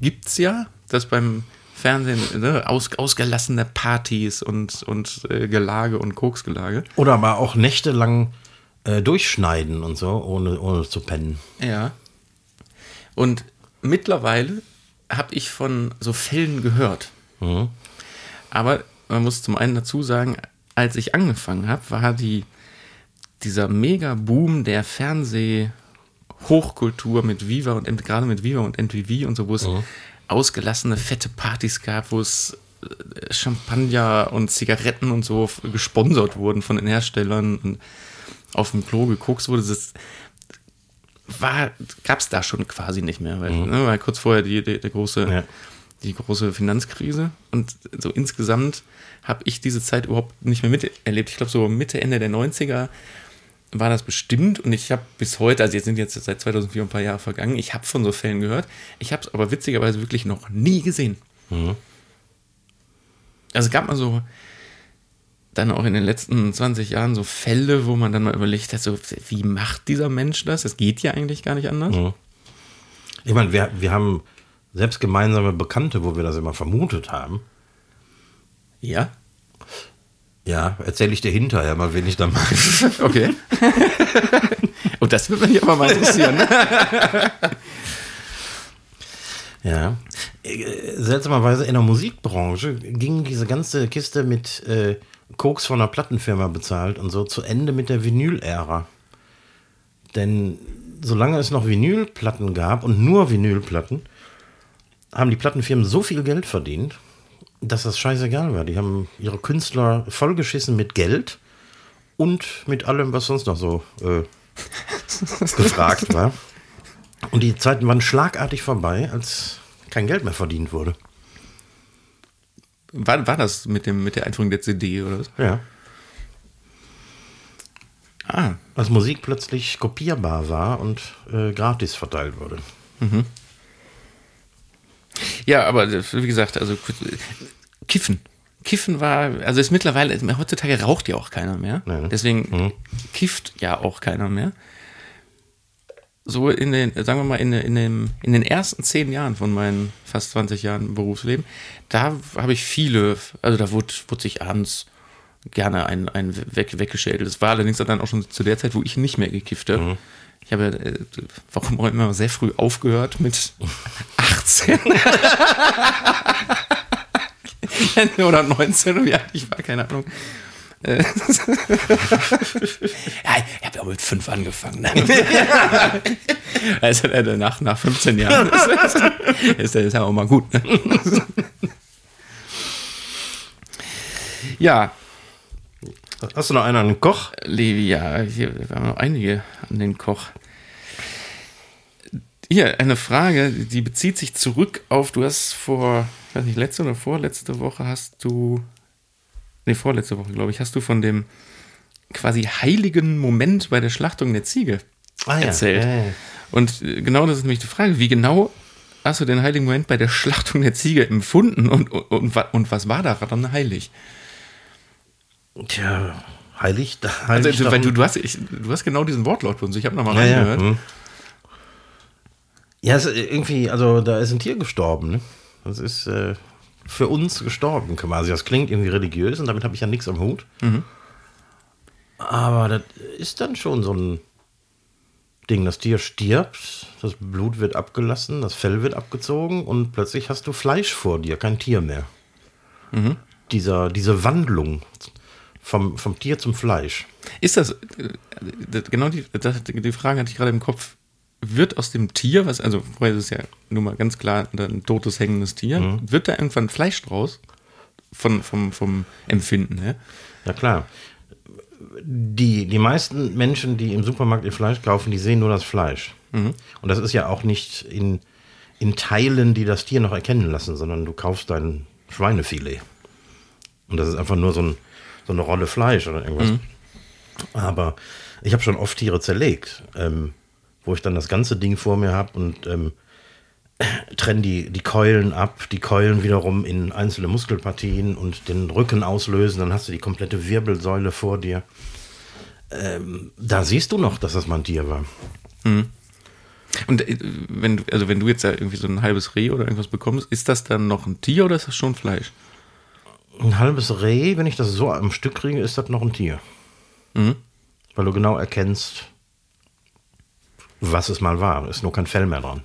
gibt es ja, dass beim Fernsehen ne, aus, ausgelassene Partys und, und äh, Gelage und Koksgelage. Oder aber auch nächtelang äh, durchschneiden und so, ohne, ohne zu pennen. Ja. Und mittlerweile habe ich von so Fällen gehört. Mhm. Aber man muss zum einen dazu sagen, als ich angefangen habe, war die, dieser Mega-Boom der Fernseh-Hochkultur mit Viva und gerade mit Viva und NTV und so, wo es ausgelassene fette Partys gab, wo es äh, Champagner und Zigaretten und so gesponsert wurden von den Herstellern und auf dem Klo gekokst wurde. Das war, gab es da schon quasi nicht mehr, weil, ne, weil kurz vorher die, die, der große Ja. die große Finanzkrise. Und so insgesamt habe ich diese Zeit überhaupt nicht mehr miterlebt. Ich glaube, so Mitte, Ende der 90er war das bestimmt. Und ich habe bis heute, also jetzt sind jetzt seit 2004 ein paar Jahre vergangen, ich habe von so Fällen gehört. Ich habe es aber witzigerweise wirklich noch nie gesehen. Also es gab mal so dann auch in den letzten 20 Jahren so Fälle, wo man dann mal überlegt hat, so, wie macht dieser Mensch das? Das geht ja eigentlich gar nicht anders. Ich meine, wir, wir haben selbst gemeinsame Bekannte, wo wir das immer vermutet haben. Ja. Ja, erzähle ich dir hinterher mal, wen ich da mag. Okay. Und das würde mich aber mal interessieren. Ne? Ja. Äh, Seltsamerweise in der Musikbranche ging diese ganze Kiste mit äh, Koks von einer Plattenfirma bezahlt und so zu Ende mit der Vinyl-Ära. Denn solange es noch Vinylplatten gab und nur Vinylplatten, haben die Plattenfirmen so viel Geld verdient, dass das scheißegal war. Die haben ihre Künstler vollgeschissen mit Geld und mit allem, was sonst noch so äh, gefragt war. Und die Zeiten waren schlagartig vorbei, als kein Geld mehr verdient wurde. War, war das mit, dem, mit der Einführung der CD oder was? Ja. Ah, Als Musik plötzlich kopierbar war und äh, gratis verteilt wurde. Ja, aber das, wie gesagt, also Kiffen. Kiffen war, also ist mittlerweile, heutzutage raucht ja auch keiner mehr. Nee, ne? Deswegen kifft ja auch keiner mehr. So in den, sagen wir mal, in, in, dem, in den ersten zehn Jahren von meinen fast 20 Jahren Berufsleben, da habe ich viele, also da wurde, wurde sich abends gerne ein, ein weg, weggeschädelt. Das war allerdings dann auch schon zu der Zeit, wo ich nicht mehr gekifft habe. Ich habe, äh, warum auch immer, sehr früh aufgehört mit 18. oder 19 oder wie alt ich war, keine Ahnung. Ja, ich habe ja mit fünf angefangen. Ne? also äh, nach, nach 15 Jahren ist, ist, ist ja auch mal gut. Ne? ja, Hast du noch einen an den Koch? Ja, hier, wir haben noch einige an den Koch. Hier, eine Frage, die bezieht sich zurück auf, du hast vor, ich weiß nicht, letzte oder vorletzte Woche hast du, nee, vorletzte Woche, glaube ich, hast du von dem quasi heiligen Moment bei der Schlachtung der Ziege Ah, ja. erzählt. Ja, ja. Und äh, genau das ist nämlich die Frage, wie genau hast du den heiligen Moment bei der Schlachtung der Ziege empfunden und, und, und, und was war daran heilig? Tja, heilig, Also, heilig also, weil darum- du, du, hast, ich, du hast genau diesen Wortlaut von uns. Ich habe nochmal Ja, ja. reingehört. hm. Ja, es ist irgendwie, also da ist ein Tier gestorben, ne? Das ist äh, für uns gestorben quasi. Das klingt irgendwie religiös und damit habe ich ja nichts am Hut. Aber das ist dann schon so ein Ding. Das Tier stirbt, das Blut wird abgelassen, das Fell wird abgezogen und plötzlich hast du Fleisch vor dir, kein Tier mehr. Dieser, diese Wandlung vom, vom Tier zum Fleisch. Ist das, äh, genau die, die Frage hatte ich gerade im Kopf. Wird aus dem Tier, was, also vorher ist es ja nun mal ganz klar ein totes, hängendes Tier, Mhm. wird da irgendwann Fleisch draus? Von, vom, vom Empfinden her? Ja klar. Die, die meisten Menschen, die im Supermarkt ihr Fleisch kaufen, die sehen nur das Fleisch. Und das ist ja auch nicht in, in Teilen, die das Tier noch erkennen lassen, sondern du kaufst dein Schweinefilet. Und das ist einfach nur so, ein, so eine Rolle Fleisch oder irgendwas. Aber ich habe schon oft Tiere zerlegt, ähm, wo ich dann das ganze Ding vor mir habe und ähm, trenne die, die Keulen ab, die Keulen wiederum in einzelne Muskelpartien und den Rücken auslösen, dann hast du die komplette Wirbelsäule vor dir. Ähm, da siehst du noch, dass das mal ein Tier war. Und äh, wenn, du- also wenn du jetzt ja irgendwie so ein halbes Reh oder irgendwas bekommst, ist das dann noch ein Tier oder ist das schon Fleisch? Ein halbes Reh, wenn ich das so am Stück kriege, ist das noch ein Tier. Weil du genau erkennst, was es mal war. Ist nur kein Fell mehr dran.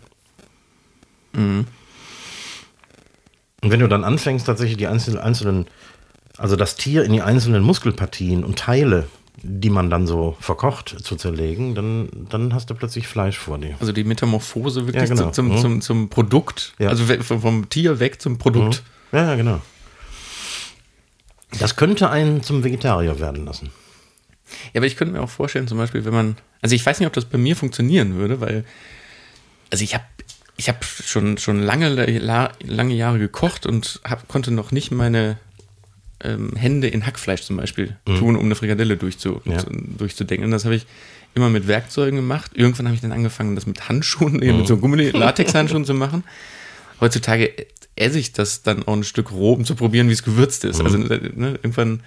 Und wenn du dann anfängst, tatsächlich die einzelnen, einzelnen, also das Tier in die einzelnen Muskelpartien und Teile, die man dann so verkocht, zu zerlegen, dann, dann hast du plötzlich Fleisch vor dir. Also die Metamorphose wirklich Ja, genau. zum, zum, Mhm. zum, Produkt. Ja. Also vom, Tier weg zum Produkt. Ja, ja, genau. Das könnte einen zum Vegetarier werden lassen. Ja, aber ich könnte mir auch vorstellen, zum Beispiel, wenn man, also ich weiß nicht, ob das bei mir funktionieren würde, weil, also ich habe ich hab schon, schon lange, la- lange Jahre gekocht und hab, konnte noch nicht meine ähm, Hände in Hackfleisch zum Beispiel tun, um eine Frikadelle durchzu, Ja. zu, durchzudenken. Und das habe ich immer mit Werkzeugen gemacht. Irgendwann habe ich dann angefangen, das mit Handschuhen, eben mit so Gummi-Latex-Handschuhen zu machen. Heutzutage esse ich das dann auch ein Stück roh, um zu probieren, wie es gewürzt ist. Also ne, irgendwann,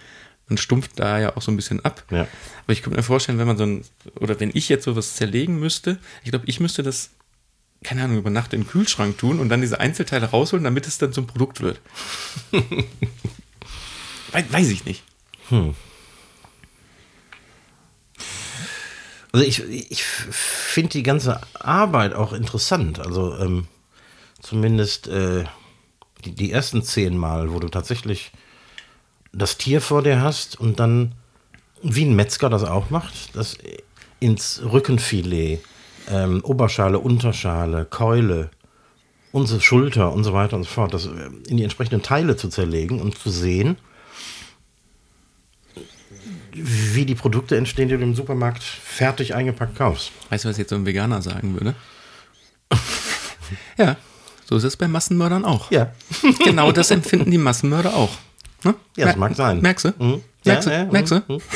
man stumpft da ja auch so ein bisschen ab. Ja. Aber ich könnte mir vorstellen, wenn man so ein, oder wenn ich jetzt sowas zerlegen müsste, ich glaube, ich müsste das, keine Ahnung, über Nacht in den Kühlschrank tun und dann diese Einzelteile rausholen, damit es dann zum Produkt wird. Wei- Weiß ich nicht. Also ich, ich finde die ganze Arbeit auch interessant. Also ähm, zumindest äh, die, die ersten zehn Mal, wo du tatsächlich das Tier vor dir hast und dann, wie ein Metzger das auch macht, das ins Rückenfilet, ähm, Oberschale, Unterschale, Keule, unsere Schulter und so weiter und so fort, das äh, in die entsprechenden Teile zu zerlegen und zu sehen, wie die Produkte entstehen, die du im Supermarkt fertig eingepackt kaufst. Weißt du, was jetzt so ein Veganer sagen würde? ja, so ist es bei Massenmördern auch. Ja. Genau das empfinden die Massenmörder auch. Ne? Ja, das mag sein. Merkst du? Mhm. Merkst du? Ja, ja, Merkst du? mhm.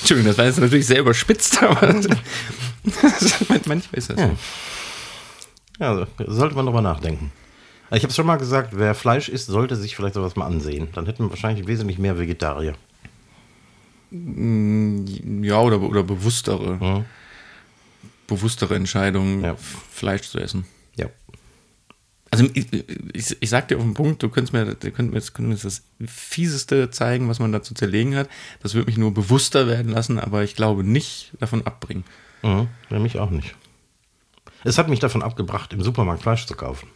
Entschuldigung, das war jetzt natürlich sehr überspitzt, aber manchmal ist das Ja. so. Ja, also, sollte man drüber nachdenken. Ich habe es schon mal gesagt, wer Fleisch isst, sollte sich vielleicht sowas mal ansehen. Dann hätten wir wahrscheinlich wesentlich mehr Vegetarier. Ja, oder, oder bewusstere, bewusstere Entscheidungen, Ja. Fleisch zu essen. Ja. Also ich, ich, ich sag dir auf den Punkt, du könntest mir, du könntest könntest das Fieseste zeigen, was man da zu zerlegen hat. Das würde mich nur bewusster werden lassen, aber ich glaube nicht davon abbringen. Mhm. Ja, mich auch nicht. Es hat mich davon abgebracht, im Supermarkt Fleisch zu kaufen.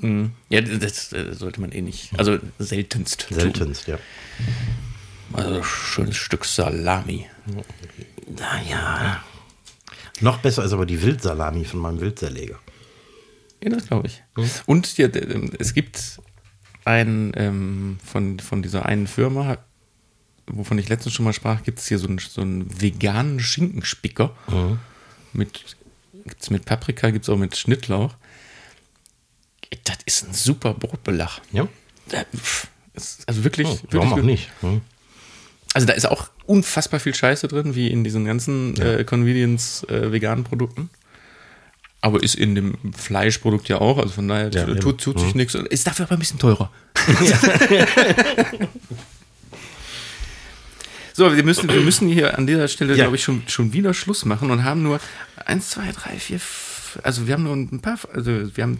Ja, das, äh, sollte man eh nicht. Also seltenst. tun. Seltenst, ja. Also schönes Stück Salami. Naja. Noch besser ist aber die Wildsalami von meinem Wildzerleger. Ja, das glaube ich. Und ja, ähm, es gibt ein ähm, von, von dieser einen Firma, wovon ich letztens schon mal sprach, gibt es hier so einen, so einen veganen Schinkenspicker. Mit, gibt's mit Paprika, gibt es auch mit Schnittlauch. Das ist ein super Brotbelach. Ja? Ist- Also wirklich, Oh, wirklich warum auch gut. nicht? Hm. Also da ist auch unfassbar viel Scheiße drin, wie in diesen ganzen äh, Convenience-veganen Produkten. Aber ist in dem Fleischprodukt ja auch, also von daher Ja, tut. Mhm. tut sich nichts. Ist dafür aber ein bisschen teurer. so, wir müssen, wir müssen hier an dieser Stelle, Ja. glaube ich, schon, schon wieder Schluss machen und haben nur eins, zwei, drei, vier, also wir haben nur ein paar, also wir haben,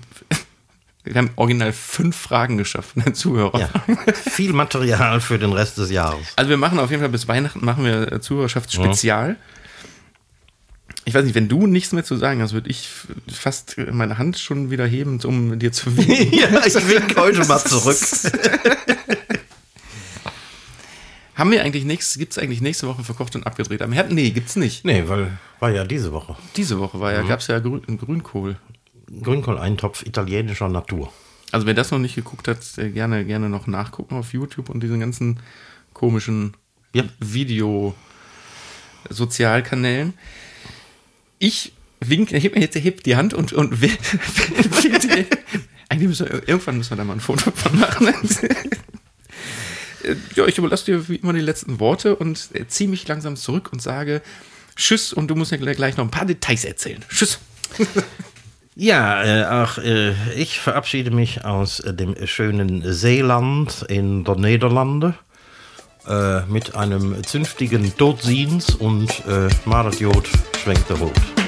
wir haben original fünf Fragen geschafft von den Zuhörern. Ja. Viel Material für den Rest des Jahres. Also wir machen auf jeden Fall bis Weihnachten machen wir äh, Zuhörerschaftsspezial. Ich weiß nicht, wenn du nichts mehr zu sagen hast, würde ich fast meine Hand schon wieder heben, um dir zu winken. ja, ich wink heute mal zurück. Haben wir eigentlich nächstes, gibt es eigentlich nächste Woche verkocht und abgedreht am Herd? Nee, gibt's nicht. Nee, weil war ja diese Woche. Diese Woche war ja, gab's ja Grün, Grünkohl. Grünkohl-Eintopf italienischer Natur. Also wer das noch nicht geguckt hat, gerne, gerne noch nachgucken auf YouTube und diesen ganzen komischen Ja. Video-Sozialkanälen. Ich wink, heb mir jetzt heb die Hand und, und eigentlich müssen wir, irgendwann müssen wir da mal ein Foto von machen. Ja, ich überlasse dir wie immer die letzten Worte und ziehe mich langsam zurück und sage Tschüss und du musst mir gleich noch ein paar Details erzählen. Tschüss. Ja, äh, auch äh, ich verabschiede mich aus äh, dem schönen Seeland in der Niederlande äh, mit einem zünftigen Todziens und äh, Maradjod schwenkt der Rot.